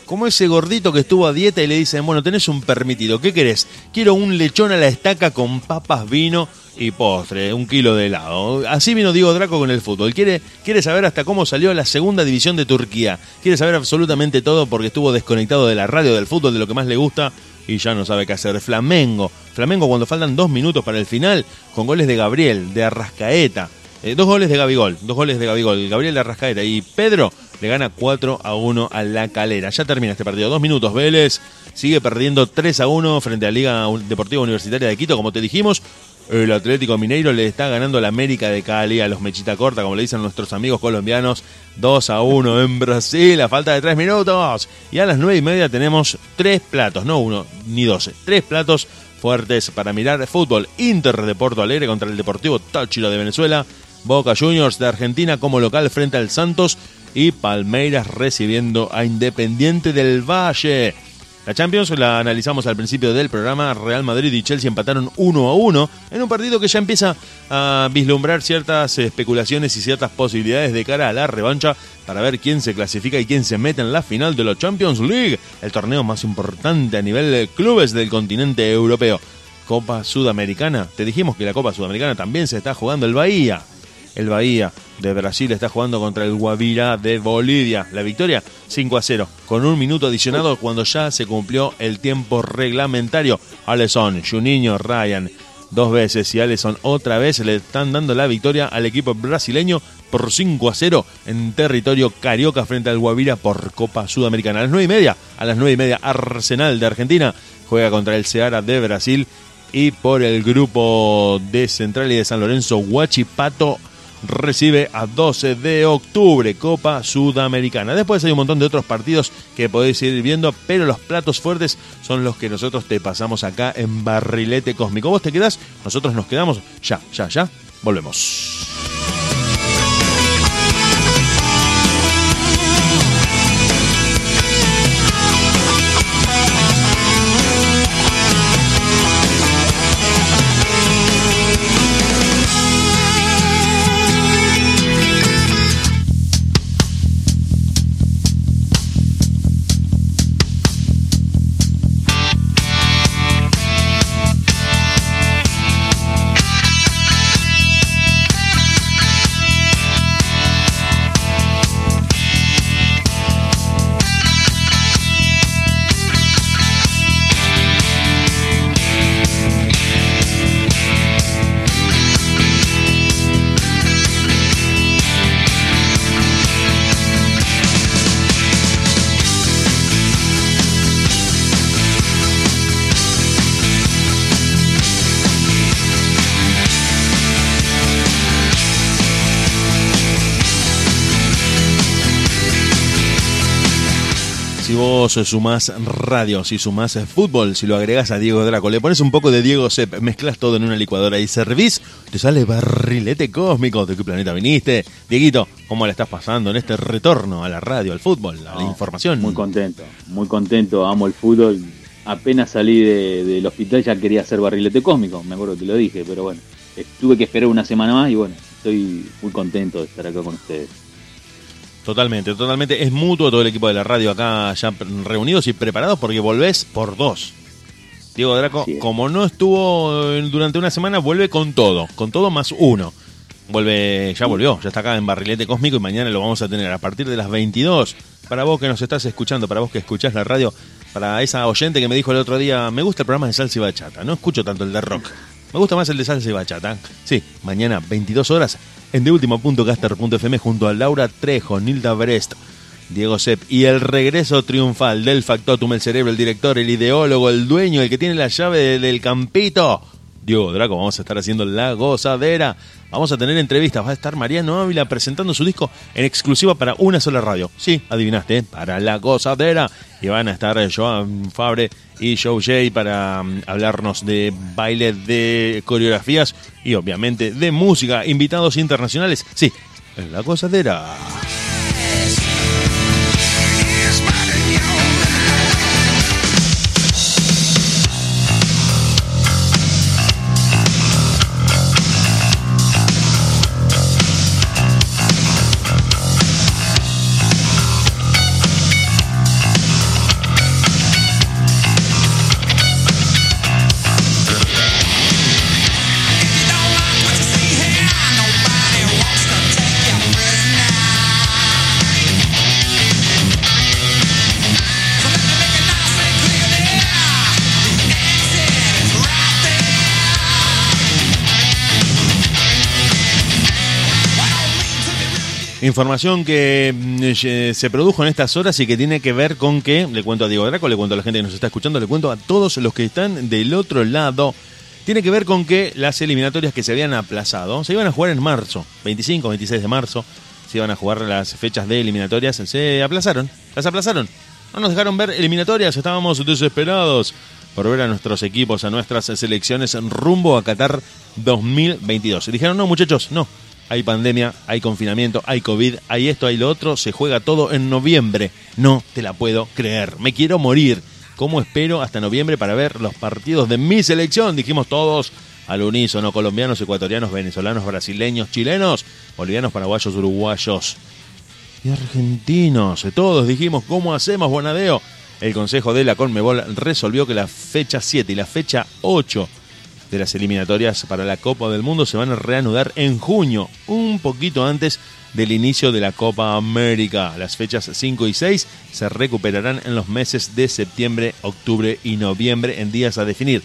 como ese gordito que estuvo a dieta y le dicen, bueno, tenés un permitido, ¿qué querés? Quiero un lechón a la estaca con papas, vino y postre, un kilo de helado. Así vino Diego Draco con el fútbol. Quiere, quiere saber hasta cómo salió la segunda división de Turquía. Quiere saber absolutamente todo porque estuvo desconectado de la radio, del fútbol, de lo que más le gusta y ya no sabe qué hacer. Flamengo. Flamengo cuando faltan dos minutos para el final, con goles de Gabriel, de Arrascaeta. Eh, dos goles de Gabigol, dos goles de Gabigol, Gabriel de Arrascaeta y Pedro le gana 4 a 1 a la calera. Ya termina este partido. Dos minutos. Vélez sigue perdiendo 3 a 1 frente a Liga Deportiva Universitaria de Quito. Como te dijimos, el Atlético Mineiro le está ganando a la América de Cali, a los Mechita Corta, como le dicen nuestros amigos colombianos. 2 a 1 en Brasil, a falta de 3 minutos. Y a las 9 y media tenemos tres platos, no uno ni 12, tres platos fuertes para mirar fútbol. Inter de Porto Alegre contra el Deportivo Táchira de Venezuela. Boca Juniors de Argentina como local frente al Santos y Palmeiras recibiendo a Independiente del Valle. La Champions la analizamos al principio del programa. Real Madrid y Chelsea empataron 1 a 1 en un partido que ya empieza a vislumbrar ciertas especulaciones y ciertas posibilidades de cara a la revancha para ver quién se clasifica y quién se mete en la final de la Champions League, el torneo más importante a nivel de clubes del continente europeo. Copa Sudamericana. Te dijimos que la Copa Sudamericana también se está jugando el Bahía el Bahía de Brasil está jugando contra el Guavirá de Bolivia. La victoria 5 a 0, con un minuto adicionado cuando ya se cumplió el tiempo reglamentario. Aleson, Juninho, Ryan, dos veces y Aleson otra vez le están dando la victoria al equipo brasileño por 5 a 0 en territorio carioca frente al Guavirá por Copa Sudamericana. A las 9 y media, a las 9 y media, Arsenal de Argentina juega contra el Ceará de Brasil y por el grupo de Central y de San Lorenzo, Huachipato recibe a 12 de octubre Copa Sudamericana. Después hay un montón de otros partidos que podéis ir viendo, pero los platos fuertes son los que nosotros te pasamos acá en Barrilete Cósmico. Vos te quedás, nosotros nos quedamos. Ya, ya, ya. Volvemos. Sumás radio, si sumás fútbol, si lo agregás a Diego Draco, le pones un poco de Diego Sepp, mezclas todo en una licuadora y servís, te sale barrilete cósmico. ¿De qué planeta viniste? Dieguito, ¿cómo le estás pasando en este retorno a la radio, al fútbol, a la No, información? Muy contento, muy contento, amo el fútbol. Apenas salí de- del hospital ya quería hacer barrilete cósmico, me acuerdo que lo dije, pero bueno, tuve que esperar una semana más y bueno, estoy muy contento de estar acá con ustedes. Totalmente, totalmente. Es mutuo todo el equipo de la radio acá ya reunidos y preparados porque volvés por dos. Diego Draco, como no estuvo eh, durante una semana, vuelve con todo, con todo más uno. Vuelve, ya volvió, ya está acá en Barrilete Cósmico y mañana lo vamos a tener a partir de las 22. Para vos que nos estás escuchando, para vos que escuchás la radio, para esa oyente que me dijo el otro día, me gusta el programa de salsa y bachata, no escucho tanto el de rock. Me gusta más el de salsa y bachata. Sí, mañana 22 horas en deultimo.caster.fm junto a Laura Trejo, Nilda Brest, Diego Sepp y el regreso triunfal del Factotum, el cerebro, el director, el ideólogo, el dueño, el que tiene la llave de- del campito. Diego Draco, vamos a estar haciendo la gozadera. Vamos a tener entrevistas. Va a estar Mariano Ávila presentando su disco en exclusiva para una sola radio. Sí, adivinaste, ¿eh? para la gozadera. Y van a estar Joan Fabre y Joe J para mm, hablarnos de baile, de coreografías y obviamente de música. Invitados internacionales. Sí, en la gozadera. Información que mm, eh, se produjo en estas horas y que tiene que ver con que, le cuento a Diego Draco, le cuento a la gente que nos está escuchando, le cuento a todos los que están del otro lado, tiene que ver con que las eliminatorias que se habían aplazado se iban a jugar en marzo, 25, 26 de marzo, se iban a jugar las fechas de eliminatorias, se aplazaron, las aplazaron. No nos dejaron ver eliminatorias, estábamos desesperados por ver a nuestros equipos, a nuestras selecciones rumbo a Qatar 2022. Y dijeron, no muchachos, no, hay pandemia, hay confinamiento, hay COVID, hay esto, hay lo otro, se juega todo en noviembre. No te la puedo creer, me quiero morir. ¿Cómo espero hasta noviembre para ver los partidos de mi selección? Dijimos todos al unísono, colombianos, ecuatorianos, venezolanos, brasileños, chilenos, bolivianos, paraguayos, uruguayos y argentinos. Todos dijimos, ¿cómo hacemos, Bonadeo? El Consejo de la Conmebol resolvió que la fecha 7 y la fecha 8 de las eliminatorias para la Copa del Mundo se van a reanudar en junio, un poquito antes del inicio de la Copa América. Las fechas 5 y 6 se recuperarán en los meses de septiembre, octubre y noviembre en días a definir.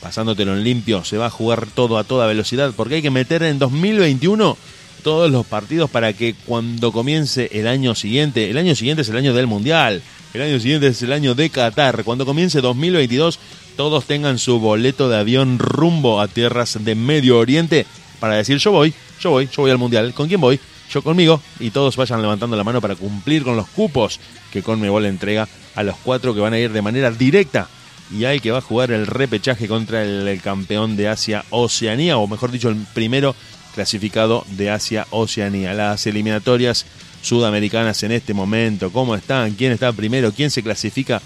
Pasándotelo en limpio, se va a jugar todo a toda velocidad porque hay que meter en 2021 todos los partidos para que cuando comience el año siguiente, el año siguiente es el año del Mundial, el año siguiente es el año de Qatar, cuando comience 2022 todos tengan su boleto de avión rumbo a tierras de Medio Oriente para decir yo voy, yo voy, yo voy al Mundial. ¿Con quién voy? Yo conmigo. Y todos vayan levantando la mano para cumplir con los cupos que Conmebol entrega a los cuatro que van a ir de manera directa y hay que va a jugar el repechaje contra el, el campeón de Asia Oceanía, o mejor dicho, el primero clasificado de Asia Oceanía. Las eliminatorias sudamericanas en este momento, ¿cómo están? ¿Quién está primero? ¿Quién se clasifica?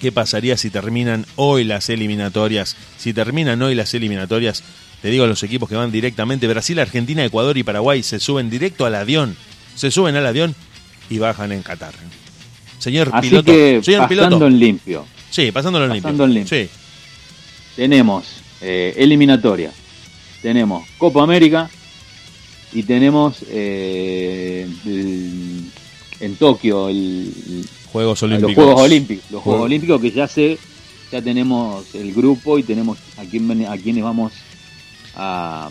¿Qué pasaría si terminan hoy las eliminatorias? Si terminan hoy las eliminatorias, te digo a los equipos que van directamente, Brasil, Argentina, Ecuador y Paraguay se suben directo al avión, se suben al avión y bajan en Qatar. Señor Así piloto, que señor pasando piloto. en limpio, Sí, pasándolo en pasando en limpio. limpio. Sí, tenemos eh, eliminatoria, tenemos Copa América y tenemos eh, el- en Tokio el- Juegos los Olímpicos. Juegos Olímpicos, los Juegos Juego- Olímpicos que ya sé, ya tenemos el grupo y tenemos a quién a quiénes vamos a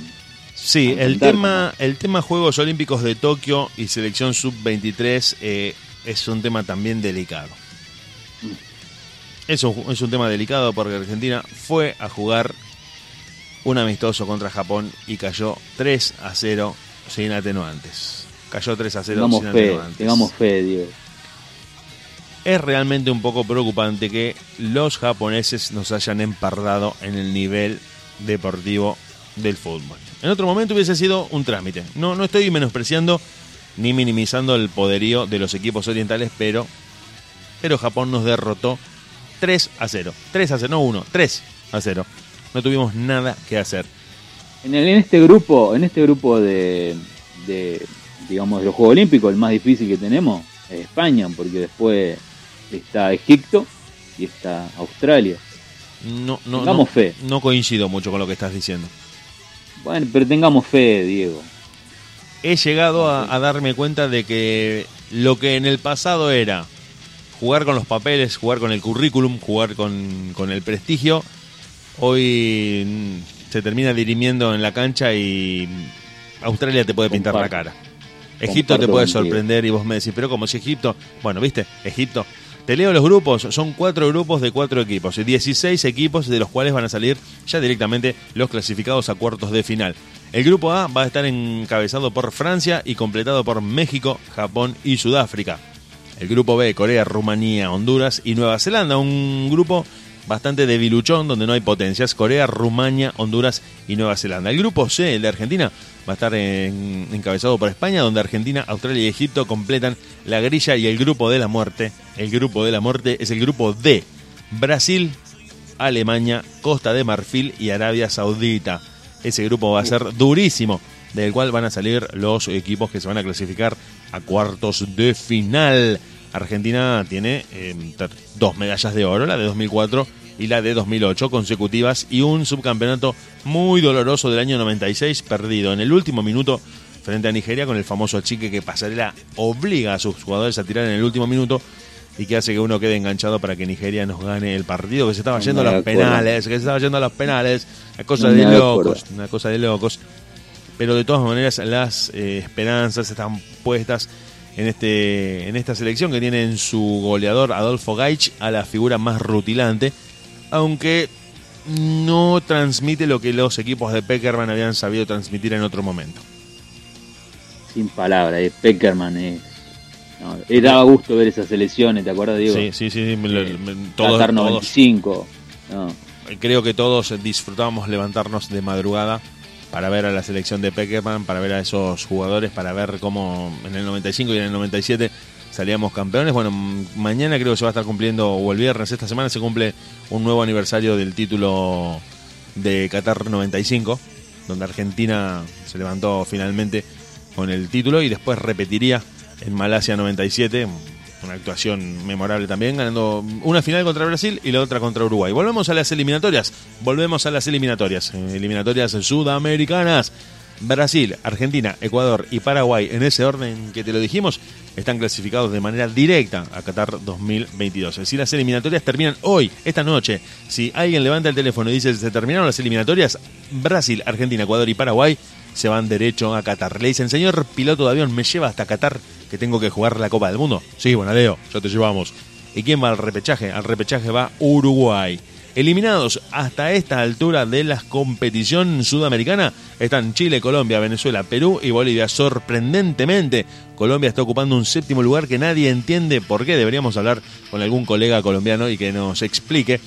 Sí, a el tema, el tema Juegos Olímpicos de Tokio y selección sub-23 eh, es un tema también delicado. Es un, es un tema delicado porque Argentina fue a jugar un amistoso contra Japón y cayó 3 a 0 sin atenuantes. Cayó 3 a 0 tengamos sin fe, atenuantes. tengamos fe, Diego. Es realmente un poco preocupante que los japoneses nos hayan empardado en el nivel deportivo del fútbol. En otro momento hubiese sido un trámite. No, no estoy menospreciando ni minimizando el poderío de los equipos orientales, pero, pero Japón nos derrotó 3 a 0. 3 a 0, no 1, 3 a 0. No tuvimos nada que hacer. En, el- en este grupo, en este grupo de, de, digamos de los Juegos Olímpicos, el más difícil que tenemos es España, porque después está Egipto y está Australia. No, no, Tengamos no, fe. no coincido mucho con lo que estás diciendo. Bueno, pero tengamos fe, Diego. he llegado a, a darme cuenta de que lo que en el pasado era jugar con los papeles, jugar con el currículum, jugar con, con el prestigio, hoy mm, se termina dirimiendo en la cancha y Australia te puede pintar la cara. Egipto te puede sorprender y vos me decís, pero como si Egipto, bueno, viste, Egipto. Te leo los grupos, son cuatro grupos de cuatro equipos, y 16 equipos de los cuales van a salir ya directamente los clasificados a cuartos de final. El grupo A va a estar encabezado por Francia y completado por México, Japón y Sudáfrica. El grupo B, Corea, Rumanía, Honduras y Nueva Zelanda, un grupo bastante debiluchón, donde no hay potencias. Corea, Rumania, Honduras y Nueva Zelanda. El grupo C, el de Argentina, va a estar en- encabezado por España, donde Argentina, Australia y Egipto completan la grilla y el grupo de la muerte. El grupo de la muerte es el grupo D. Brasil, Alemania, Costa de Marfil y Arabia Saudita. Ese grupo va a ser durísimo, del cual van a salir los equipos que se van a clasificar a cuartos de final. Argentina tiene eh, ter- dos medallas de oro, la de 2004 y la de 2008 consecutivas y un subcampeonato muy doloroso del año 96 perdido en el último minuto frente a Nigeria con el famoso chique que Pasarela obliga a sus jugadores a tirar en el último minuto y que hace que uno quede enganchado para que Nigeria nos gane el partido, que se estaba No yendo a los acuerdo. penales, que se estaba yendo a los penales, una cosa No de acuerdo. locos, una cosa de locos. Pero de todas maneras las eh, esperanzas están puestas en este en esta selección que tiene en su goleador Adolfo Gaich a la figura más rutilante, aunque no transmite lo que los equipos de Peckerman habían sabido transmitir en otro momento. Sin palabras, eh, Peckerman es. No, eh, daba gusto ver esas selecciones, ¿te acuerdas, Diego? Sí, sí, sí, Eh, todos, Qatar todos- 95. No, creo que todos disfrutábamos levantarnos de madrugada para ver a la selección de Peckerman, para ver a esos jugadores, para ver cómo en el 95 y en el 97 salíamos campeones. Bueno, mañana creo que se va a estar cumpliendo, o el viernes, esta semana se cumple un nuevo aniversario del título de Qatar 95, donde Argentina se levantó finalmente con el título y después repetiría en Malasia 97, una actuación memorable también, ganando una final contra Brasil y la otra contra Uruguay. Volvemos a las eliminatorias, volvemos a las eliminatorias, eh, eliminatorias sudamericanas. Brasil, Argentina, Ecuador y Paraguay, en ese orden que te lo dijimos, están clasificados de manera directa a Qatar 2022. Si las eliminatorias terminan hoy, esta noche, si alguien levanta el teléfono y dice se terminaron las eliminatorias, Brasil, Argentina, Ecuador y Paraguay se van derecho a Qatar. Le dicen, señor piloto de avión, ¿me lleva hasta Qatar que tengo que jugar la Copa del Mundo? Sí, bueno, Leo, ya te llevamos. ¿Y quién va al repechaje? Al repechaje va Uruguay. Eliminados hasta esta altura de la competición sudamericana están Chile, Colombia, Venezuela, Perú y Bolivia. Sorprendentemente, Colombia está ocupando un séptimo lugar que nadie entiende por qué. Deberíamos hablar con algún colega colombiano y que nos explique.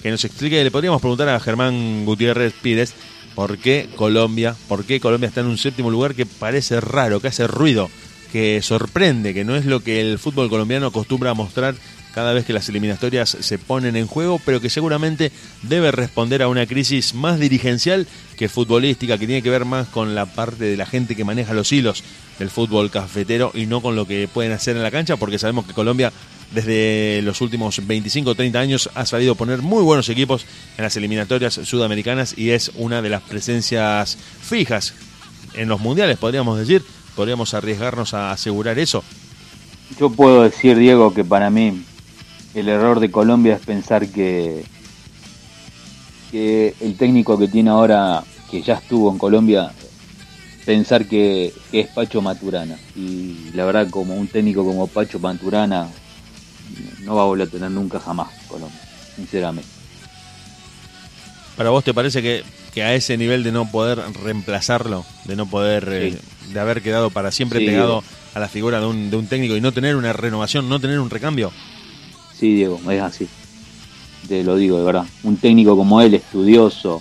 Que nos explique, le podríamos preguntar a Germán Gutiérrez Pires por qué Colombia, por qué Colombia está en un séptimo lugar que parece raro, que hace ruido, que sorprende, que no es lo que el fútbol colombiano acostumbra a mostrar cada vez que las eliminatorias se ponen en juego, pero que seguramente debe responder a una crisis más dirigencial que futbolística, que tiene que ver más con la parte de la gente que maneja los hilos del fútbol cafetero y no con lo que pueden hacer en la cancha, porque sabemos que Colombia desde los últimos 25 o 30 años ha sabido poner muy buenos equipos en las eliminatorias sudamericanas y es una de las presencias fijas en los mundiales, podríamos decir, podríamos arriesgarnos a asegurar eso. Yo puedo decir, Diego, que para mí el error de Colombia es pensar que, que el técnico que tiene ahora, que ya estuvo en Colombia, pensar que, que es Pacho Maturana. Y la verdad, como un técnico como Pacho Maturana, no va a volver a tener nunca jamás Colombia, sinceramente. ¿Para vos te parece que, que a ese nivel de no poder reemplazarlo, de no poder, eh, de haber quedado para siempre Sí. pegado a la figura de un, de un técnico y no tener una renovación, no tener un recambio? Sí, Diego, es así. Te lo digo de verdad. Un técnico como él, estudioso,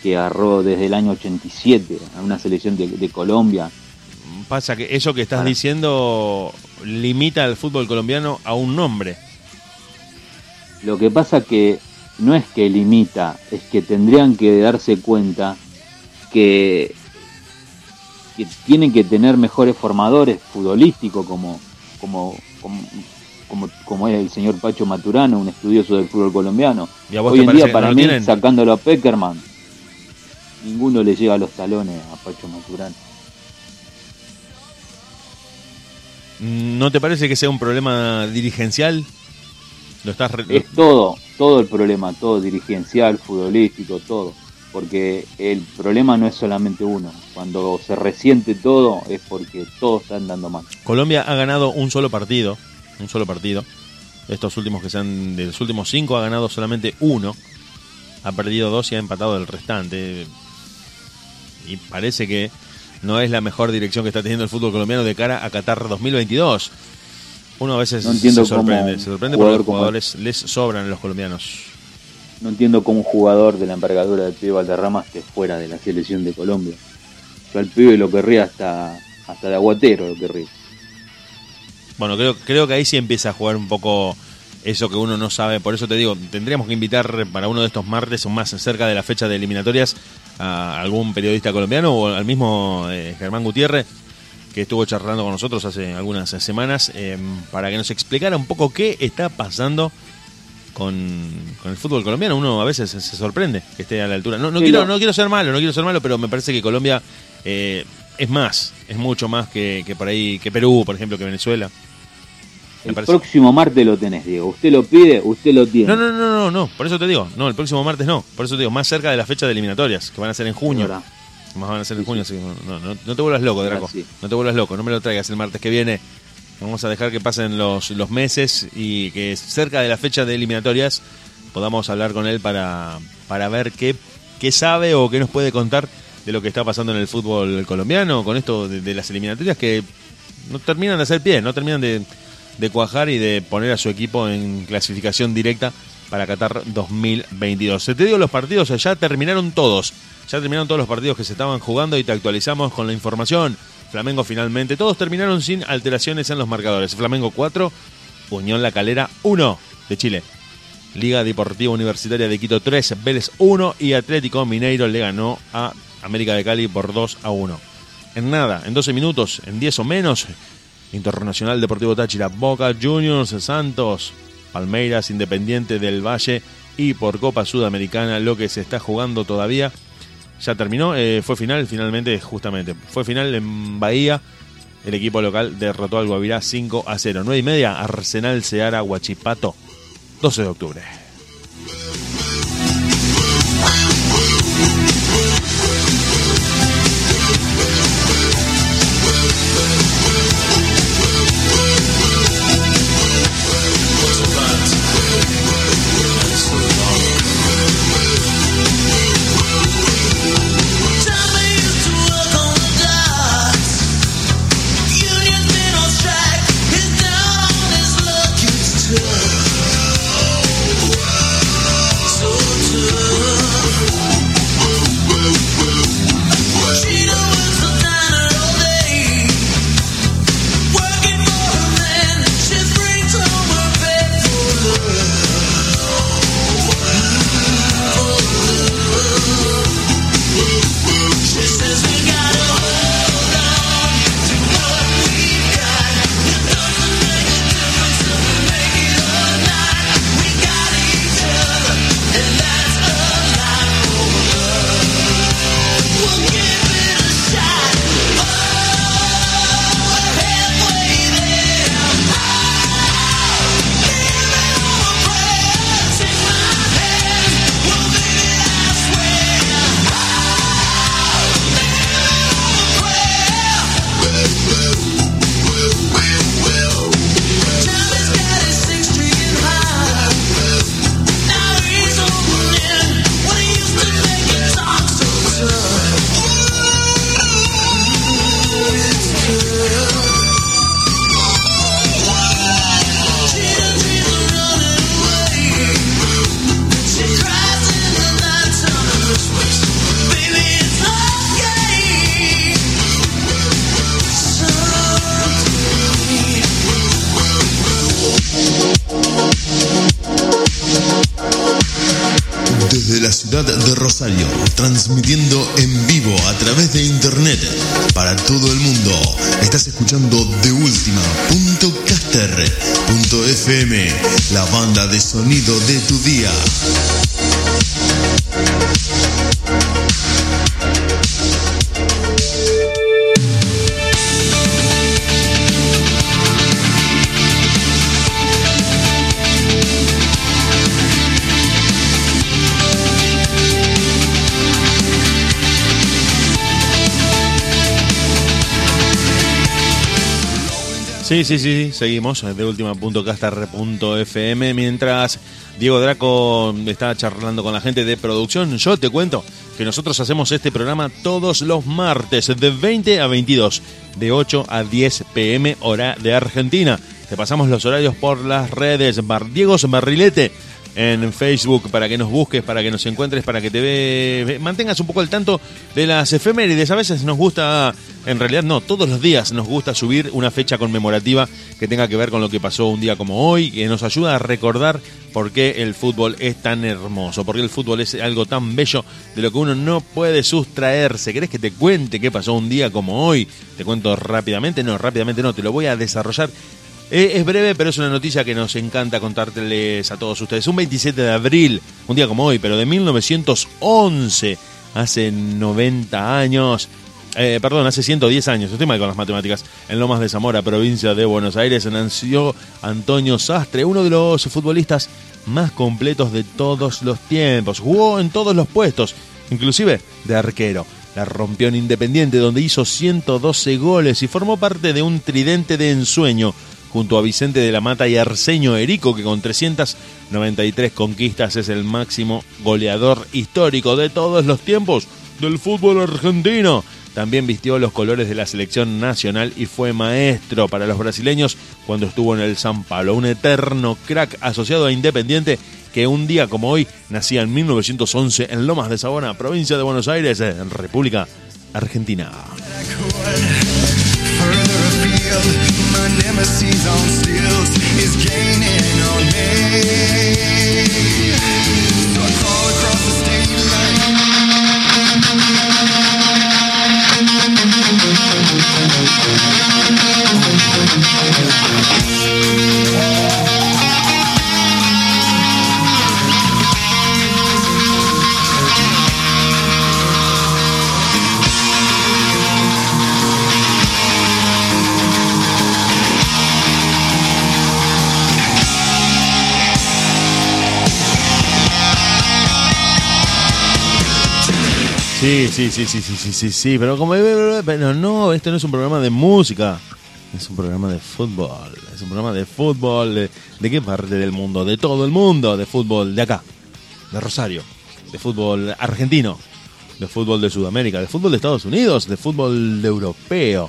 que agarró desde el año 87 a una selección de, de Colombia, Pasa que eso que estás diciendo limita al fútbol colombiano a un nombre. Lo que pasa que no es que limita, es que tendrían que darse cuenta que, que tienen que tener mejores formadores futbolísticos como, como, como, como, como es el señor Pacho Maturano, un estudioso del fútbol colombiano. ¿Y a vos Hoy en día para no mí, sacándolo a Peckerman, ninguno le llega a los talones a Pacho Maturano. ¿No te parece que sea un problema dirigencial? Lo estás re- Es todo, todo el problema, todo dirigencial, futbolístico, todo. Porque el problema no es solamente uno. Cuando se resiente todo es porque todos están dando mal. Colombia ha ganado un solo partido, un solo partido. Estos últimos que sean de los últimos cinco ha ganado solamente uno, ha perdido dos y ha empatado el restante. Y parece que no es la mejor dirección que está teniendo el fútbol colombiano de cara a Qatar 2022. Uno a veces No entiendo se sorprende, cómo se sorprende porque los como jugadores les sobran a los colombianos. no entiendo cómo un jugador de la envergadura del pibe Valderrama esté fuera de la selección de Colombia. Yo al pibe lo querría hasta, hasta de aguatero, lo querría. Bueno, creo, creo que ahí sí empieza a jugar un poco eso que uno no sabe. Por eso te digo, tendríamos que invitar para uno de estos martes o más cerca de la fecha de eliminatorias a algún periodista colombiano o al mismo eh, Germán Gutiérrez que estuvo charlando con nosotros hace algunas semanas eh, para que nos explicara un poco qué está pasando con, con el fútbol colombiano. Uno a veces se sorprende que esté a la altura. No, no Sí, quiero, no. no quiero ser malo, no quiero ser malo, pero me parece que Colombia eh, es más, es mucho más que, que por ahí, que Perú, por ejemplo, que Venezuela. El próximo martes lo tenés, Diego. Usted lo pide, usted lo tiene. No, no, no, no, no, por eso te digo, no, el próximo martes no, por eso te digo, más cerca de la fecha de eliminatorias, que van a ser en junio. Ahora, Más van a ser en Sí, junio, sí. así que no, no, no te vuelvas loco, Draco. sí. No te vuelvas loco, no me lo traigas el martes que viene. Vamos a dejar que pasen los, los meses y que cerca de la fecha de eliminatorias podamos hablar con él para, para ver qué, qué sabe o qué nos puede contar de lo que está pasando en el fútbol colombiano con esto de, de las eliminatorias que no terminan de hacer pie, no terminan de, de cuajar y de poner a su equipo en clasificación directa para Qatar 2022. Se te digo, los partidos ya terminaron todos. Ya terminaron todos los partidos que se estaban jugando y te actualizamos con la información. Flamengo finalmente, todos terminaron sin alteraciones en los marcadores. Flamengo 4, Unión La Calera 1 de Chile. Liga Deportiva Universitaria de Quito 3, Vélez 1 y Atlético Mineiro le ganó a América de Cali por 2 a 1. En nada, en 12 minutos, en 10 o menos, Internacional Deportivo Táchira, Boca Juniors, Santos, Palmeiras, Independiente del Valle y por Copa Sudamericana lo que se está jugando todavía. Ya terminó, eh, fue final, finalmente, justamente. Fue final en Bahía. El equipo local derrotó al Guavirá 5 a 0. 9 y media, Arsenal Seara Huachipato, 12 de octubre. Transmitiendo en vivo a través de internet para todo el mundo. Estás escuchando de FM, la banda de sonido de tu día. Sí, sí, sí, seguimos de última.castar.fm mientras Diego Draco está charlando con la gente de producción. Yo te cuento que nosotros hacemos este programa todos los martes de 20 a 22, de 8 a 10 pm hora de Argentina. Te pasamos los horarios por las redes. Bar Diego Barrilete en Facebook para que nos busques, para que nos encuentres, para que te ve, mantengas un poco al tanto de las efemérides. A veces nos gusta, en realidad no, todos los días nos gusta subir una fecha conmemorativa que tenga que ver con lo que pasó un día como hoy, que nos ayuda a recordar por qué el fútbol es tan hermoso, por qué el fútbol es algo tan bello de lo que uno no puede sustraerse. ¿Querés que te cuente qué pasó un día como hoy? Te cuento rápidamente, no, rápidamente no, te lo voy a desarrollar eh, es breve, pero es una noticia que nos encanta contárteles a todos ustedes. Un 27 de abril, un día como hoy, pero de 1911, hace 90 años, eh, perdón, hace 110 años, estoy mal con las matemáticas, en Lomas de Zamora, provincia de Buenos Aires, nació Antonio Sastre, uno de los futbolistas más completos de todos los tiempos. Jugó en todos los puestos, inclusive de arquero. La rompió en Independiente, donde hizo 112 goles y formó parte de un tridente de ensueño junto a Vicente de la Mata y Arsenio Erico, que con 393 conquistas es el máximo goleador histórico de todos los tiempos del fútbol argentino. También vistió los colores de la selección nacional y fue maestro para los brasileños cuando estuvo en el San Pablo, un eterno crack asociado a Independiente que un día como hoy nacía en 1911 en Lomas de Sabona, provincia de Buenos Aires, en República Argentina. Sí, sí, sí, sí, sí, sí, sí, sí, pero como pero no, este no es un programa de música, es un programa de fútbol, es un programa de fútbol, de, ¿de qué parte del mundo? De todo el mundo, de fútbol de acá, de Rosario, de fútbol argentino, de fútbol de Sudamérica, de fútbol de Estados Unidos, de fútbol europeo.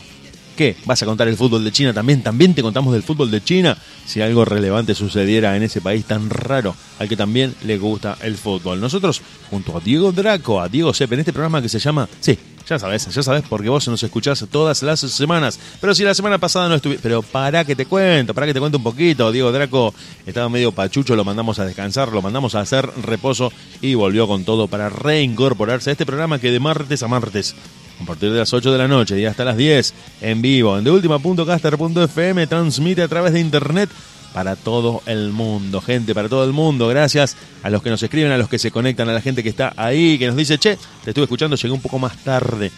¿Qué? ¿Vas a contar el fútbol de China también? ¿También te contamos del fútbol de China? Si algo relevante sucediera en ese país tan raro al que también le gusta el fútbol. Nosotros, junto a Diego Draco, a Diego Sepp, en este programa que se llama... Sí, ya sabes, ya sabes, porque vos nos escuchás todas las semanas. Pero si la semana pasada no estuviste... Pero para que te cuento, para que te cuente un poquito. Diego Draco estaba medio pachucho, lo mandamos a descansar, lo mandamos a hacer reposo y volvió con todo para reincorporarse a este programa que de martes a martes a partir de las 8 de la noche y hasta las 10 en vivo en deultima.caster.fm transmite a través de internet para todo el mundo, gente, para todo el mundo. Gracias a los que nos escriben, a los que se conectan, a la gente que está ahí, que nos dice, che, te estuve escuchando, llegué un poco más tarde.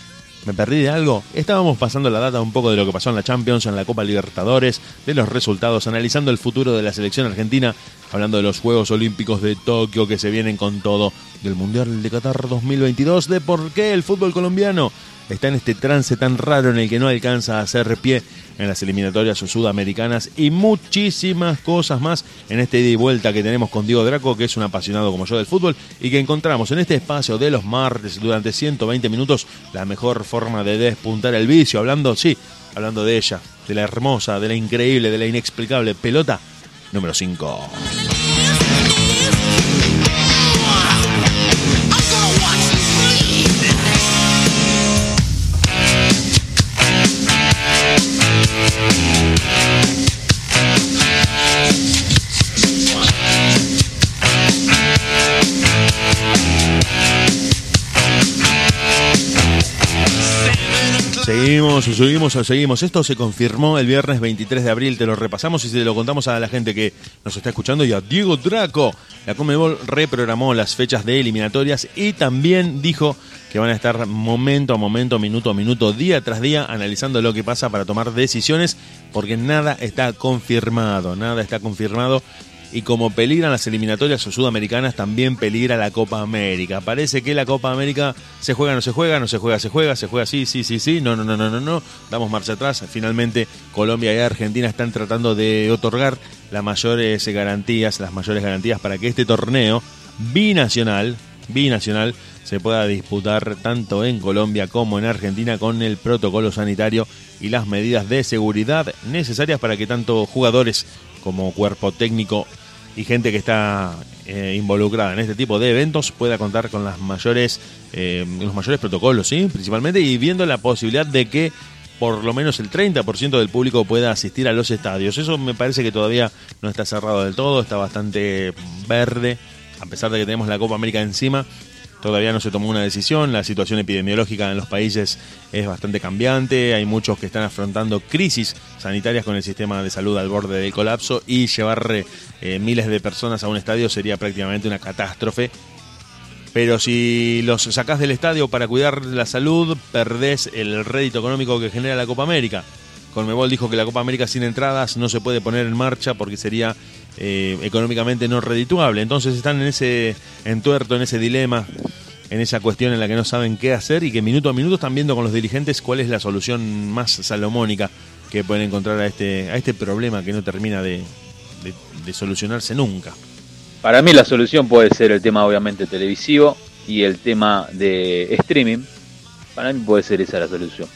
¿Me perdí de algo? Estábamos pasando la data un poco de lo que pasó en la Champions, en la Copa Libertadores, de los resultados, analizando el futuro de la selección argentina, hablando de los Juegos Olímpicos de Tokio que se vienen con todo, del Mundial de Qatar 2022, de por qué el fútbol colombiano está en este trance tan raro en el que no alcanza a hacer pie en las eliminatorias sudamericanas y muchísimas cosas más en este ida y vuelta que tenemos con Diego Draco, que es un apasionado como yo del fútbol y que encontramos en este espacio de los martes durante 120 minutos la mejor forma de despuntar el vicio, hablando, sí, hablando de ella, de la hermosa, de la increíble, de la inexplicable pelota número 5. Seguimos, seguimos, seguimos. Esto se confirmó el viernes 23 de abril. Te lo repasamos y se lo contamos a la gente que nos está escuchando y a Diego Draco. La Comebol reprogramó las fechas de eliminatorias y también dijo que van a estar momento a momento, minuto a minuto, día tras día, analizando lo que pasa para tomar decisiones, porque nada está confirmado, nada está confirmado y como peligran las eliminatorias sudamericanas, también peligra la Copa América. Parece que la Copa América se juega, no se juega, no se juega, se juega, se juega, sí, sí, sí, sí, no, no, no, no, no, no. Damos marcha atrás. Finalmente, Colombia y Argentina están tratando de otorgar las mayores garantías, las mayores garantías para que este torneo binacional, binacional, se pueda disputar tanto en Colombia como en Argentina con el protocolo sanitario y las medidas de seguridad necesarias para que tanto jugadores como cuerpo técnico y gente que está eh, involucrada en este tipo de eventos pueda contar con las mayores, eh, los mayores protocolos. Principalmente y viendo la posibilidad de que por lo menos el 30% del público pueda asistir a los estadios. Eso me parece que todavía no está cerrado del todo, está bastante verde, a pesar de que tenemos la Copa América encima. Todavía no se tomó una decisión, la situación epidemiológica en los países es bastante cambiante, hay muchos que están afrontando crisis sanitarias con el sistema de salud al borde del colapso y llevar eh, miles de personas a un estadio sería prácticamente una catástrofe. Pero si los sacás del estadio para cuidar la salud, perdés el rédito económico que genera la Copa América. Conmebol dijo que la Copa América sin entradas no se puede poner en marcha porque sería eh, económicamente no redituable. Entonces están en ese entuerto, en ese dilema, en esa cuestión en la que no saben qué hacer y que minuto a minuto están viendo con los dirigentes cuál es la solución más salomónica que pueden encontrar a este, a este problema que no termina de, solucionarse nunca. Para mí la solución puede ser el tema obviamente televisivo y el tema de streaming. Para mí puede ser esa la solución.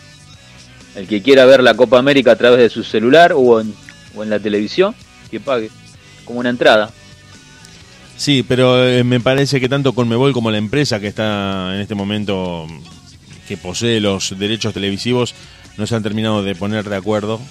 El que quiera ver la Copa América a través de su celular o en, o en la televisión, que pague como una entrada. Sí, pero eh, me parece que tanto Conmebol como la empresa que está en este momento que posee los derechos televisivos no se han terminado de poner de acuerdo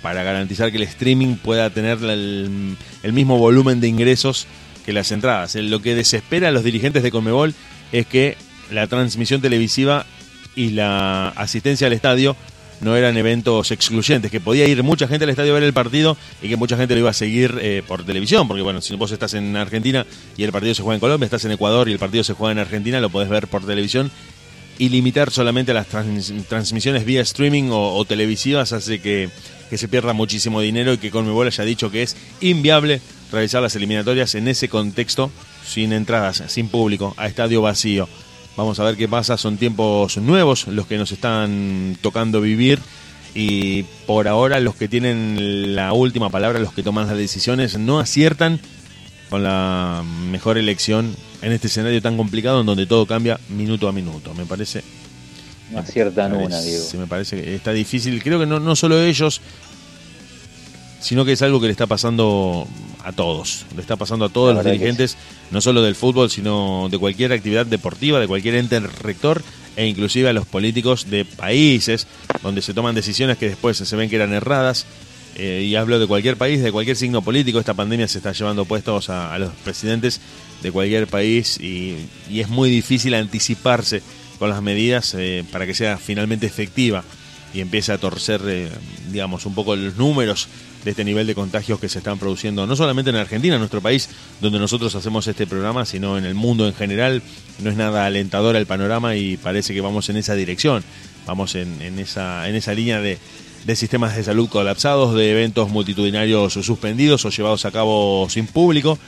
para garantizar que el streaming pueda tener el, el mismo volumen de ingresos que las entradas. Eh, Lo que desespera a los dirigentes de Conmebol es que la transmisión televisiva y la asistencia al estadio no eran eventos excluyentes, que podía ir mucha gente al estadio a ver el partido y que mucha gente lo iba a seguir eh, por televisión, porque bueno, si vos estás en Argentina y el partido se juega en Colombia, estás en Ecuador y el partido se juega en Argentina, lo podés ver por televisión y limitar solamente las trans- transmisiones vía streaming o, o televisivas hace que, que se pierda muchísimo dinero y que Conmebol haya dicho que es inviable realizar las eliminatorias en ese contexto sin entradas, sin público, a estadio vacío. Vamos a ver qué pasa, son tiempos nuevos los que nos están tocando vivir y por ahora los que tienen la última palabra, los que toman las decisiones, no aciertan con la mejor elección en este escenario tan complicado en donde todo cambia minuto a minuto. Me parece No aciertan una, Diego. Me parece que está difícil. Creo que no, no solo ellos, sino que es algo que le está pasando a todos. Le está pasando a todos los dirigentes, no solo del fútbol, sino de cualquier actividad deportiva, de cualquier ente rector e inclusive a los políticos de países donde se toman decisiones que después se ven que eran erradas. Eh, y hablo de cualquier país, de cualquier signo político. Esta pandemia se está llevando puestos a, a los presidentes de cualquier país y, y es muy difícil anticiparse con las medidas eh, para que sea finalmente efectiva y empiece a torcer, eh, digamos, un poco los números de este nivel de contagios que se están produciendo, no solamente en Argentina, en nuestro país, donde nosotros hacemos este programa, sino en el mundo en general. No es nada alentador el panorama y parece que vamos en esa dirección, vamos en, esa, en esa línea de, de sistemas de salud colapsados, de eventos multitudinarios suspendidos o llevados a cabo sin público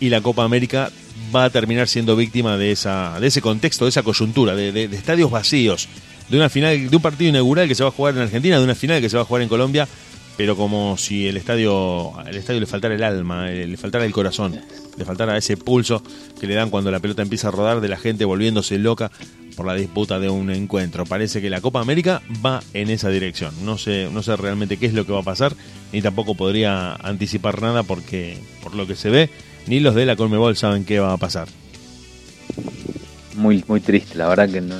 y la Copa América va a terminar siendo víctima de esa de ese contexto, de esa coyuntura, de, de- de estadios vacíos, de una final, de un partido inaugural que se va a jugar en Argentina, de una final que se va a jugar en Colombia, pero como si el estadio el estadio le faltara el alma, eh, le faltara el corazón, le faltara ese pulso que le dan cuando la pelota empieza a rodar de la gente volviéndose loca por la disputa de un encuentro. Parece que la Copa América va en esa dirección. No sé, no sé realmente qué es lo que va a pasar, ni tampoco podría anticipar nada porque por lo que se ve, ni los de la Conmebol saben qué va a pasar. Muy, muy triste, la verdad que no.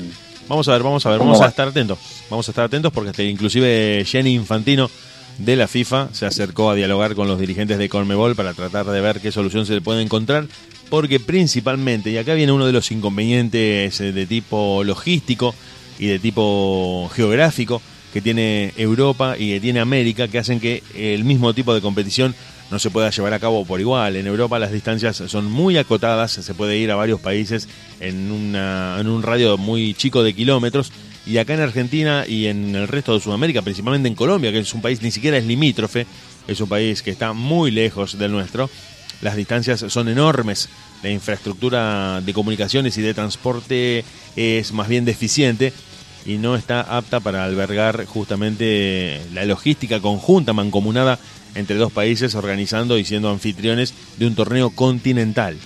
Vamos a ver, vamos a ver, ¿Cómo vamos a estar atentos. Vamos a estar atentos porque inclusive Jenny Infantino de la FIFA se acercó a dialogar con los dirigentes de Conmebol para tratar de ver qué solución se le puede encontrar, porque principalmente, y acá viene uno de los inconvenientes eh, de tipo logístico y de tipo geográfico que tiene Europa y que tiene América, que hacen que el mismo tipo de competición no se pueda llevar a cabo por igual. En Europa las distancias son muy acotadas, se puede ir a varios países en, una, en un radio muy chico de kilómetros. Y acá en Argentina y en el resto de Sudamérica, principalmente en Colombia, que es un país ni siquiera es limítrofe, es un país que está muy lejos del nuestro, las distancias son enormes, la infraestructura de comunicaciones y de transporte es más bien deficiente y no está apta para albergar justamente la logística conjunta, mancomunada entre dos países, organizando y siendo anfitriones de un torneo continental.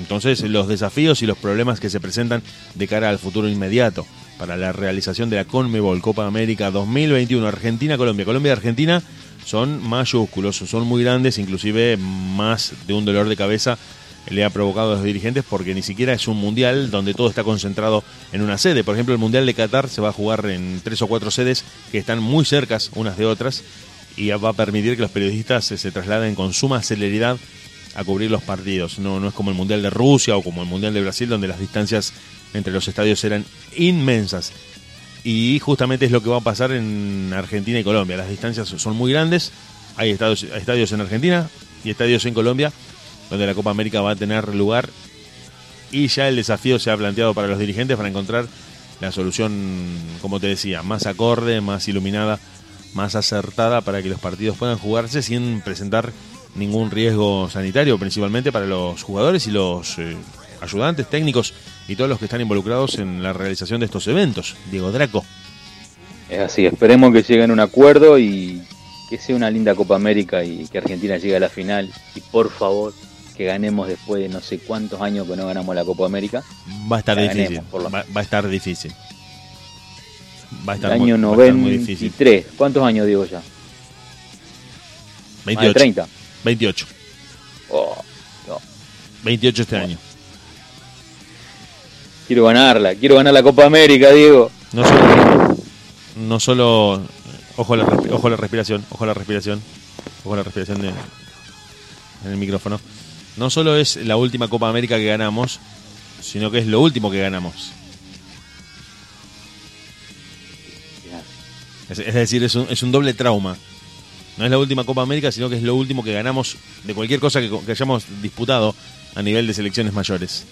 Entonces, los desafíos y los problemas que se presentan de cara al futuro inmediato para la realización de la Conmebol Copa América 2021 Argentina-Colombia. Colombia y Argentina son mayúsculos, son muy grandes, inclusive más de un dolor de cabeza le ha provocado a los dirigentes porque ni siquiera es un mundial donde todo está concentrado en una sede. Por ejemplo, el mundial de Qatar se va a jugar en tres o cuatro sedes que están muy cercas unas de otras y va a permitir que los periodistas se trasladen con suma celeridad a cubrir los partidos. No, no es como el mundial de Rusia o como el mundial de Brasil donde las distancias entre los estadios eran inmensas. Y justamente es lo que va a pasar en Argentina y Colombia. Las distancias son muy grandes. Hay estadios, estadios en Argentina y estadios en Colombia donde la Copa América va a tener lugar. Y ya el desafío se ha planteado para los dirigentes para encontrar la solución, como te decía, más acorde, más iluminada, más acertada para que los partidos puedan jugarse sin presentar ningún riesgo sanitario, principalmente para los jugadores y los eh, ayudantes técnicos y todos los que están involucrados en la realización de estos eventos. Diego Draco. Es así, esperemos que lleguen a un acuerdo y que sea una linda Copa América y que Argentina llegue a la final. Y por favor, que ganemos después de no sé cuántos años que no ganamos la Copa América. Va a estar difícil. ganemos, por lo Va, va a estar difícil. Va a El estar, año muy, va a estar muy difícil. 93. ¿Cuántos años digo ya? Más de 28. 30. 28. Oh, no. 28 este año. Quiero ganarla, quiero ganar la Copa América, Diego. No solo, ojo a la, ojo la respiración, ojo la respiración, ojo la respiración de, en el micrófono. No solo es la última Copa América que ganamos, sino que es lo último que ganamos. Es, decir, es un, es un doble trauma. No es la última Copa América, sino que es lo último que ganamos de cualquier cosa que hayamos disputado a nivel de selecciones mayores.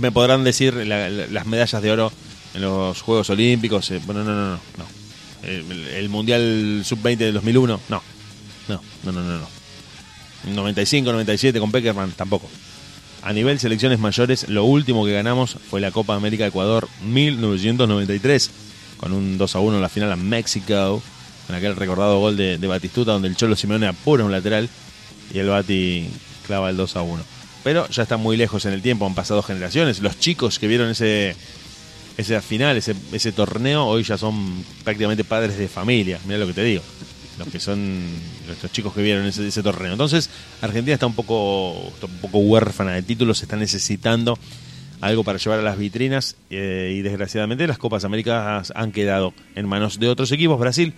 Me podrán decir la- la- las medallas de oro en los Juegos Olímpicos. eh, bueno, no, no, no. no. El, Mundial Sub-20 del 2001, no. No, no, no, no. no. 95, 97 con Peckerman, tampoco. A nivel selecciones mayores, lo último que ganamos fue la Copa América Ecuador 1993, con un 2 a 1 en la final a México, con aquel recordado gol de, de Batistuta, donde el Cholo Simeone apura un lateral y el Bati clava el 2 a 1. Pero ya está muy lejos en el tiempo, han pasado generaciones. Los chicos que vieron ese, esa final, ese, ese torneo, hoy ya son prácticamente padres de familia. Mira lo que te digo. Los que son nuestros chicos que vieron ese, ese torneo. Entonces, Argentina está un poco, un poco huérfana de títulos, está necesitando algo para llevar a las vitrinas eh, y desgraciadamente las Copas Américas han quedado en manos de otros equipos. Brasil,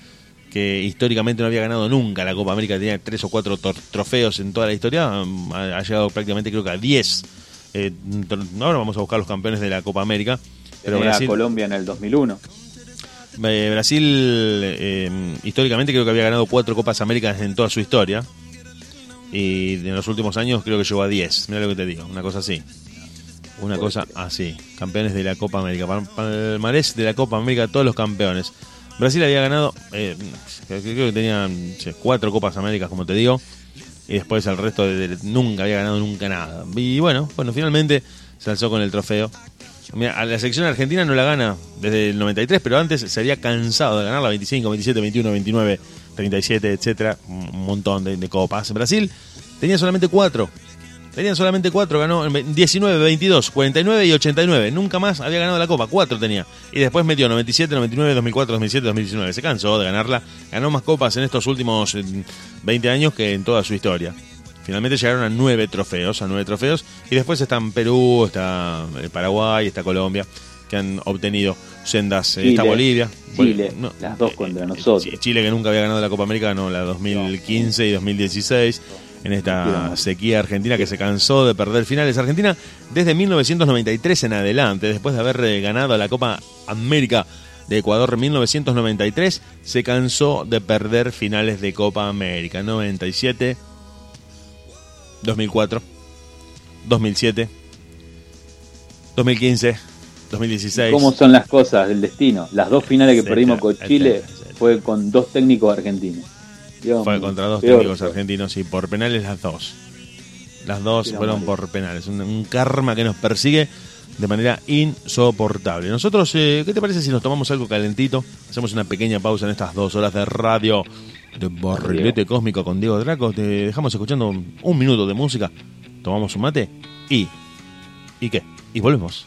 que históricamente no había ganado nunca la Copa América, tenía tres o cuatro trofeos en toda la historia, mm, ha, ha llegado prácticamente creo que a 10. Eh, ahora vamos a buscar los campeones de la Copa América. Pero Brasil, Colombia en el 2001. eh, Brasil eh, históricamente creo que había ganado cuatro Copas Américas en toda su historia. Y en los últimos años creo que llegó a 10. Mira lo que te digo, una cosa así. Una cosa así. Campeones de la Copa América. Pal- Palmarés de la Copa América, todos los campeones. Brasil había ganado, eh, creo que tenían cuatro Copas Américas, como te digo. Y después el resto de, nunca había ganado nunca nada. Y bueno, bueno, finalmente se alzó con el trofeo. Mira, a la selección argentina no la gana desde el 93, pero antes se había cansado de ganarla 25, 27, 21, 29, 37, etcétera, un montón de, de copas. Brasil tenía solamente cuatro. Tenía solamente cuatro, ganó en 19, 22, 49 y 89. Nunca más había ganado la copa, cuatro tenía. Y después metió 97, 99, 2004, 2007, 2019. Se cansó de ganarla. Ganó más copas en estos últimos eh, 20 años que en toda su historia. Finalmente llegaron a nueve trofeos, a nueve trofeos. Y después están Perú, está eh, Paraguay, está Colombia, que han obtenido sendas. eh, está Chile, Bolivia. Chile, Bueno, las dos contra nosotros. Chi- Chile que nunca había ganado la Copa América, ganó la 2015 y 2016 en esta sequía argentina que se cansó de perder finales. Argentina desde 1993 en adelante, después de haber eh, ganado la Copa América de Ecuador en 1993, se cansó de perder finales de Copa América. 97, 2004, 2007, 2015, 2016. ¿Cómo son las cosas del destino? Las dos finales que Etcétera, perdimos con Chile etcétera, etcétera. fue con dos técnicos argentinos. Dios Fue contra dos técnicos argentinos y por penales las dos. Las dos fueron por penales. Un, un karma que nos persigue de manera insoportable. Nosotros, eh, ¿qué te parece si nos tomamos algo calentito? Hacemos una pequeña pausa en estas dos horas de radio de Barrilete Cósmico con Diego Draco. Te dejamos escuchando un, un minuto de música. Tomamos un mate y... ¿Y qué? Y volvemos.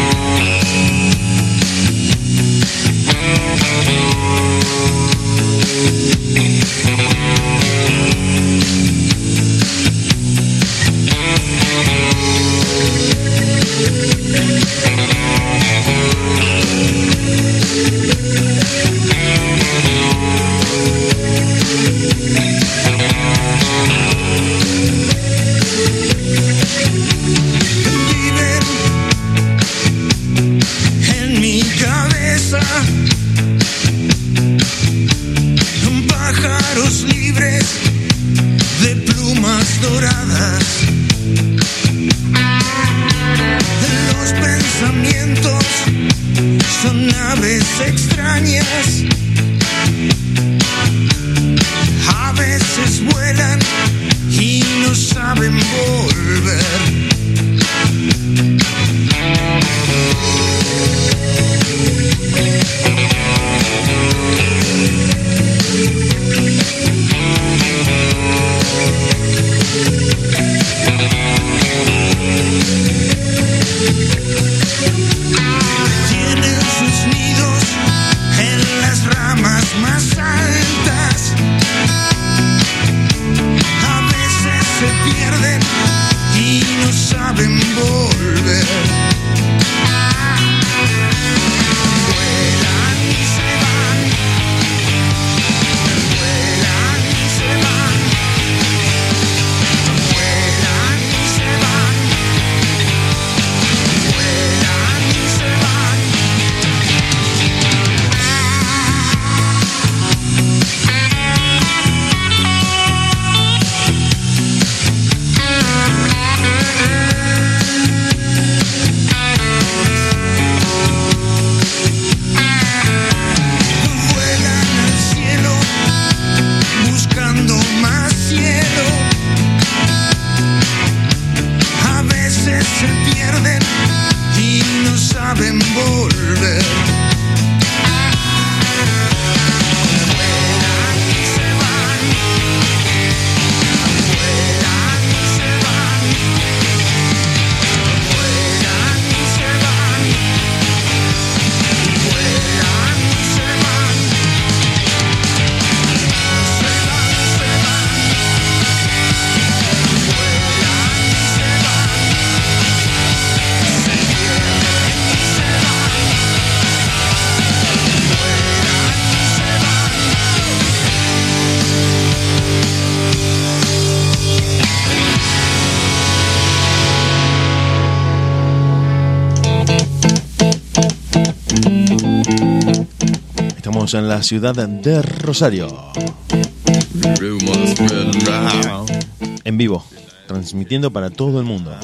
Extrañas. Estamos en la ciudad de Rosario, en vivo, transmitiendo para todo el mundo.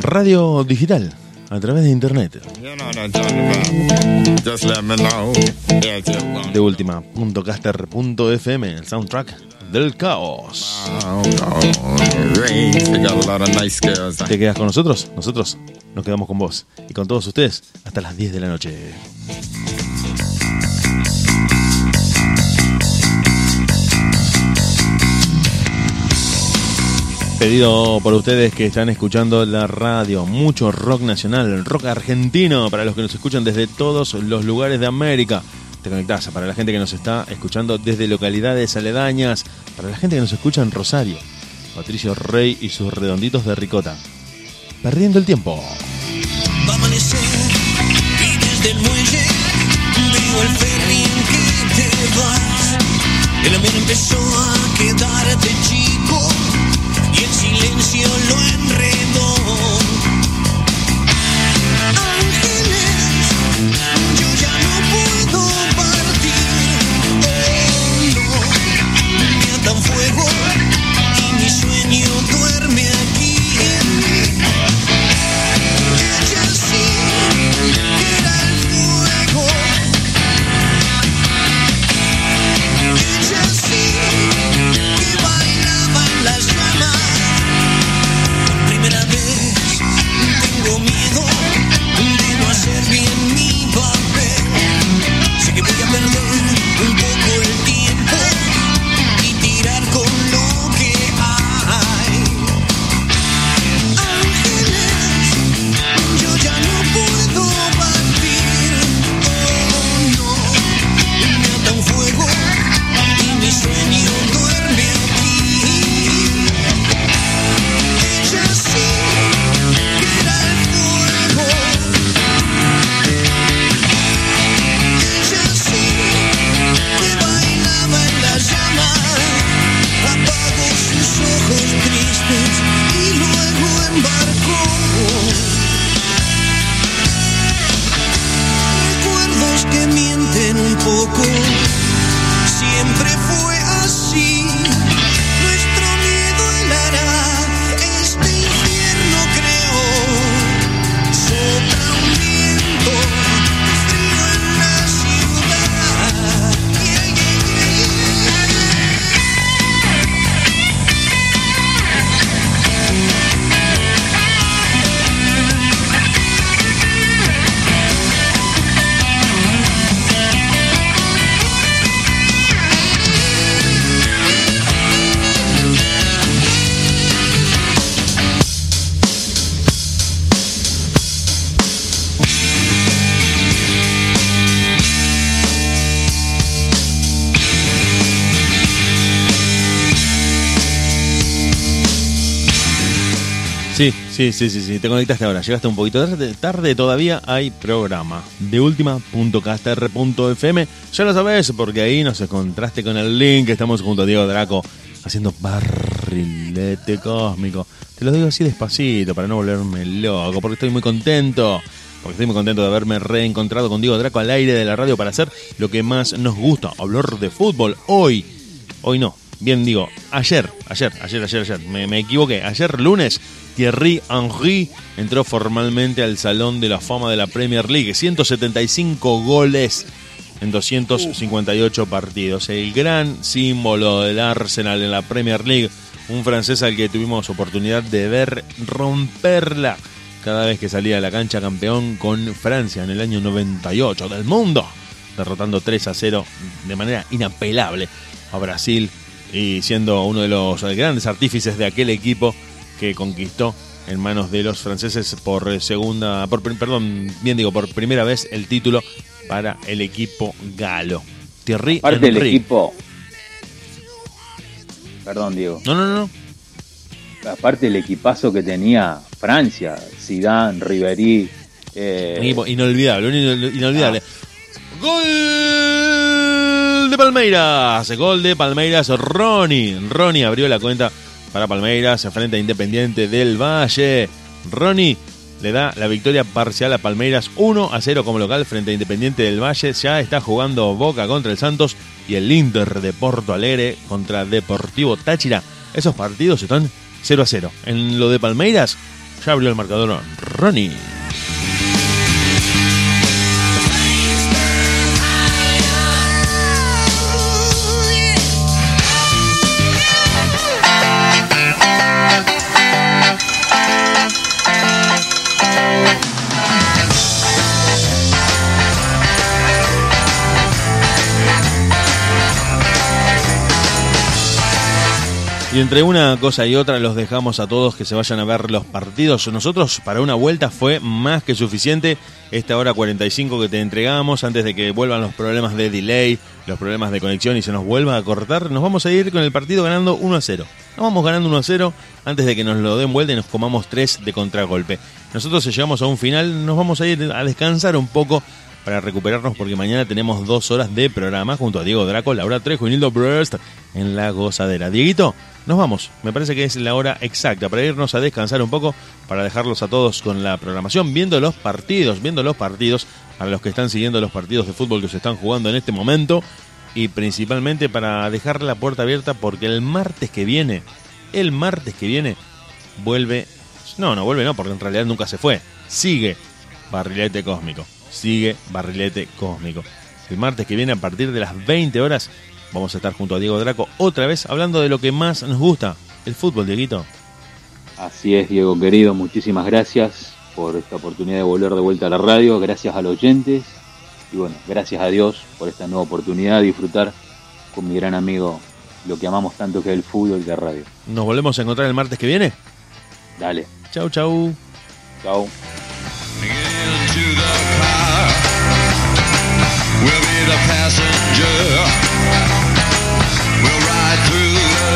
Radio digital, a través de internet. De última, caster.fm, el soundtrack del caos. ¿Te quedas con nosotros? Nosotros nos quedamos con vos. Y con todos ustedes hasta las 10 de la noche. Pedido por ustedes que están escuchando la radio, mucho rock nacional, rock argentino, para los que nos escuchan desde todos los lugares de América. Te conectás para la gente que nos está escuchando desde localidades aledañas, para la gente que nos escucha en Rosario, Patricio Rey y sus redonditos de ricota. Perdiendo el tiempo. Va a amanecer y desde el muelle veo el ferry que te vas. El ambiente empezó a quedarte chico y el silencio lo enredó. Sí, sí, sí, sí, te conectaste ahora. Llegaste un poquito tarde, tarde todavía hay programa. De última.caster.fm. Ya lo sabes, porque ahí nos encontraste con el link. Estamos junto a Diego Draco haciendo barrilete cósmico. Te lo digo así despacito para no volverme loco, porque estoy muy contento. Porque estoy muy contento de haberme reencontrado con Diego Draco al aire de la radio para hacer lo que más nos gusta, hablar de fútbol. Hoy, hoy no, bien digo, ayer, ayer, ayer, ayer, ayer, me equivoqué. Ayer lunes, Thierry Henry entró formalmente al Salón de la Fama de la Premier League. 175 goles en 258 partidos. El gran símbolo del Arsenal en la Premier League. Un francés al que tuvimos oportunidad de ver romperla cada vez que salía a la cancha campeón con Francia en el año 98 del mundo, derrotando 3 a 0 de manera inapelable a Brasil y siendo uno de los grandes artífices de aquel equipo que conquistó en manos de los franceses por segunda, por, perdón, bien digo, por primera vez el título para el equipo galo. Thierry Aparte del Henry. equipo. Perdón, Diego. No, no, no. Aparte del equipazo que tenía Francia, Zidane, Ribery. eh, Un equipo inolvidable, un inol- inolvidable. Gol de Palmeiras, gol de Palmeiras, Ronnie. Ronnie abrió la cuenta para Palmeiras frente a Independiente del Valle. Ronnie le da la victoria parcial a Palmeiras 1 a 0 como local frente a Independiente del Valle. Ya está jugando Boca contra el Santos y el Inter de Porto Alegre contra Deportivo Táchira. Esos partidos están 0 a 0. En lo de Palmeiras ya abrió el marcador Ronnie. Y entre una cosa y otra los dejamos a todos que se vayan a ver los partidos. Nosotros para una vuelta fue más que suficiente esta hora 45 que te entregamos antes de que vuelvan los problemas de delay, los problemas de conexión y se nos vuelva a cortar. Nos vamos a ir con el partido ganando 1 a 0. Nos vamos ganando 1 a 0 antes de que nos lo den vuelta y nos comamos 3 de contragolpe. Nosotros si llegamos a un final nos vamos a ir a descansar un poco para recuperarnos porque mañana tenemos dos horas de programa junto a Diego Draco, Laura Trejo y Nildo Brest en la gozadera. Dieguito, nos vamos. Me parece que es la hora exacta para irnos a descansar un poco, para dejarlos a todos con la programación, viendo los partidos, viendo los partidos, para los que están siguiendo los partidos de fútbol que se están jugando en este momento y principalmente para dejar la puerta abierta porque el martes que viene, el martes que viene, vuelve... No, no vuelve no, porque en realidad nunca se fue. Sigue Barrilete Cósmico. Sigue Barrilete Cósmico. El martes que viene a partir de las 20 horas vamos a estar junto a Diego Draco otra vez hablando de lo que más nos gusta, el fútbol, Dieguito. Así es, Diego querido, muchísimas gracias por esta oportunidad de volver de vuelta a la radio, gracias a los oyentes y bueno, gracias a Dios por esta nueva oportunidad de disfrutar con mi gran amigo lo que amamos tanto que es el fútbol de radio. Nos volvemos a encontrar el martes que viene. Dale, Chau, chau. the passenger.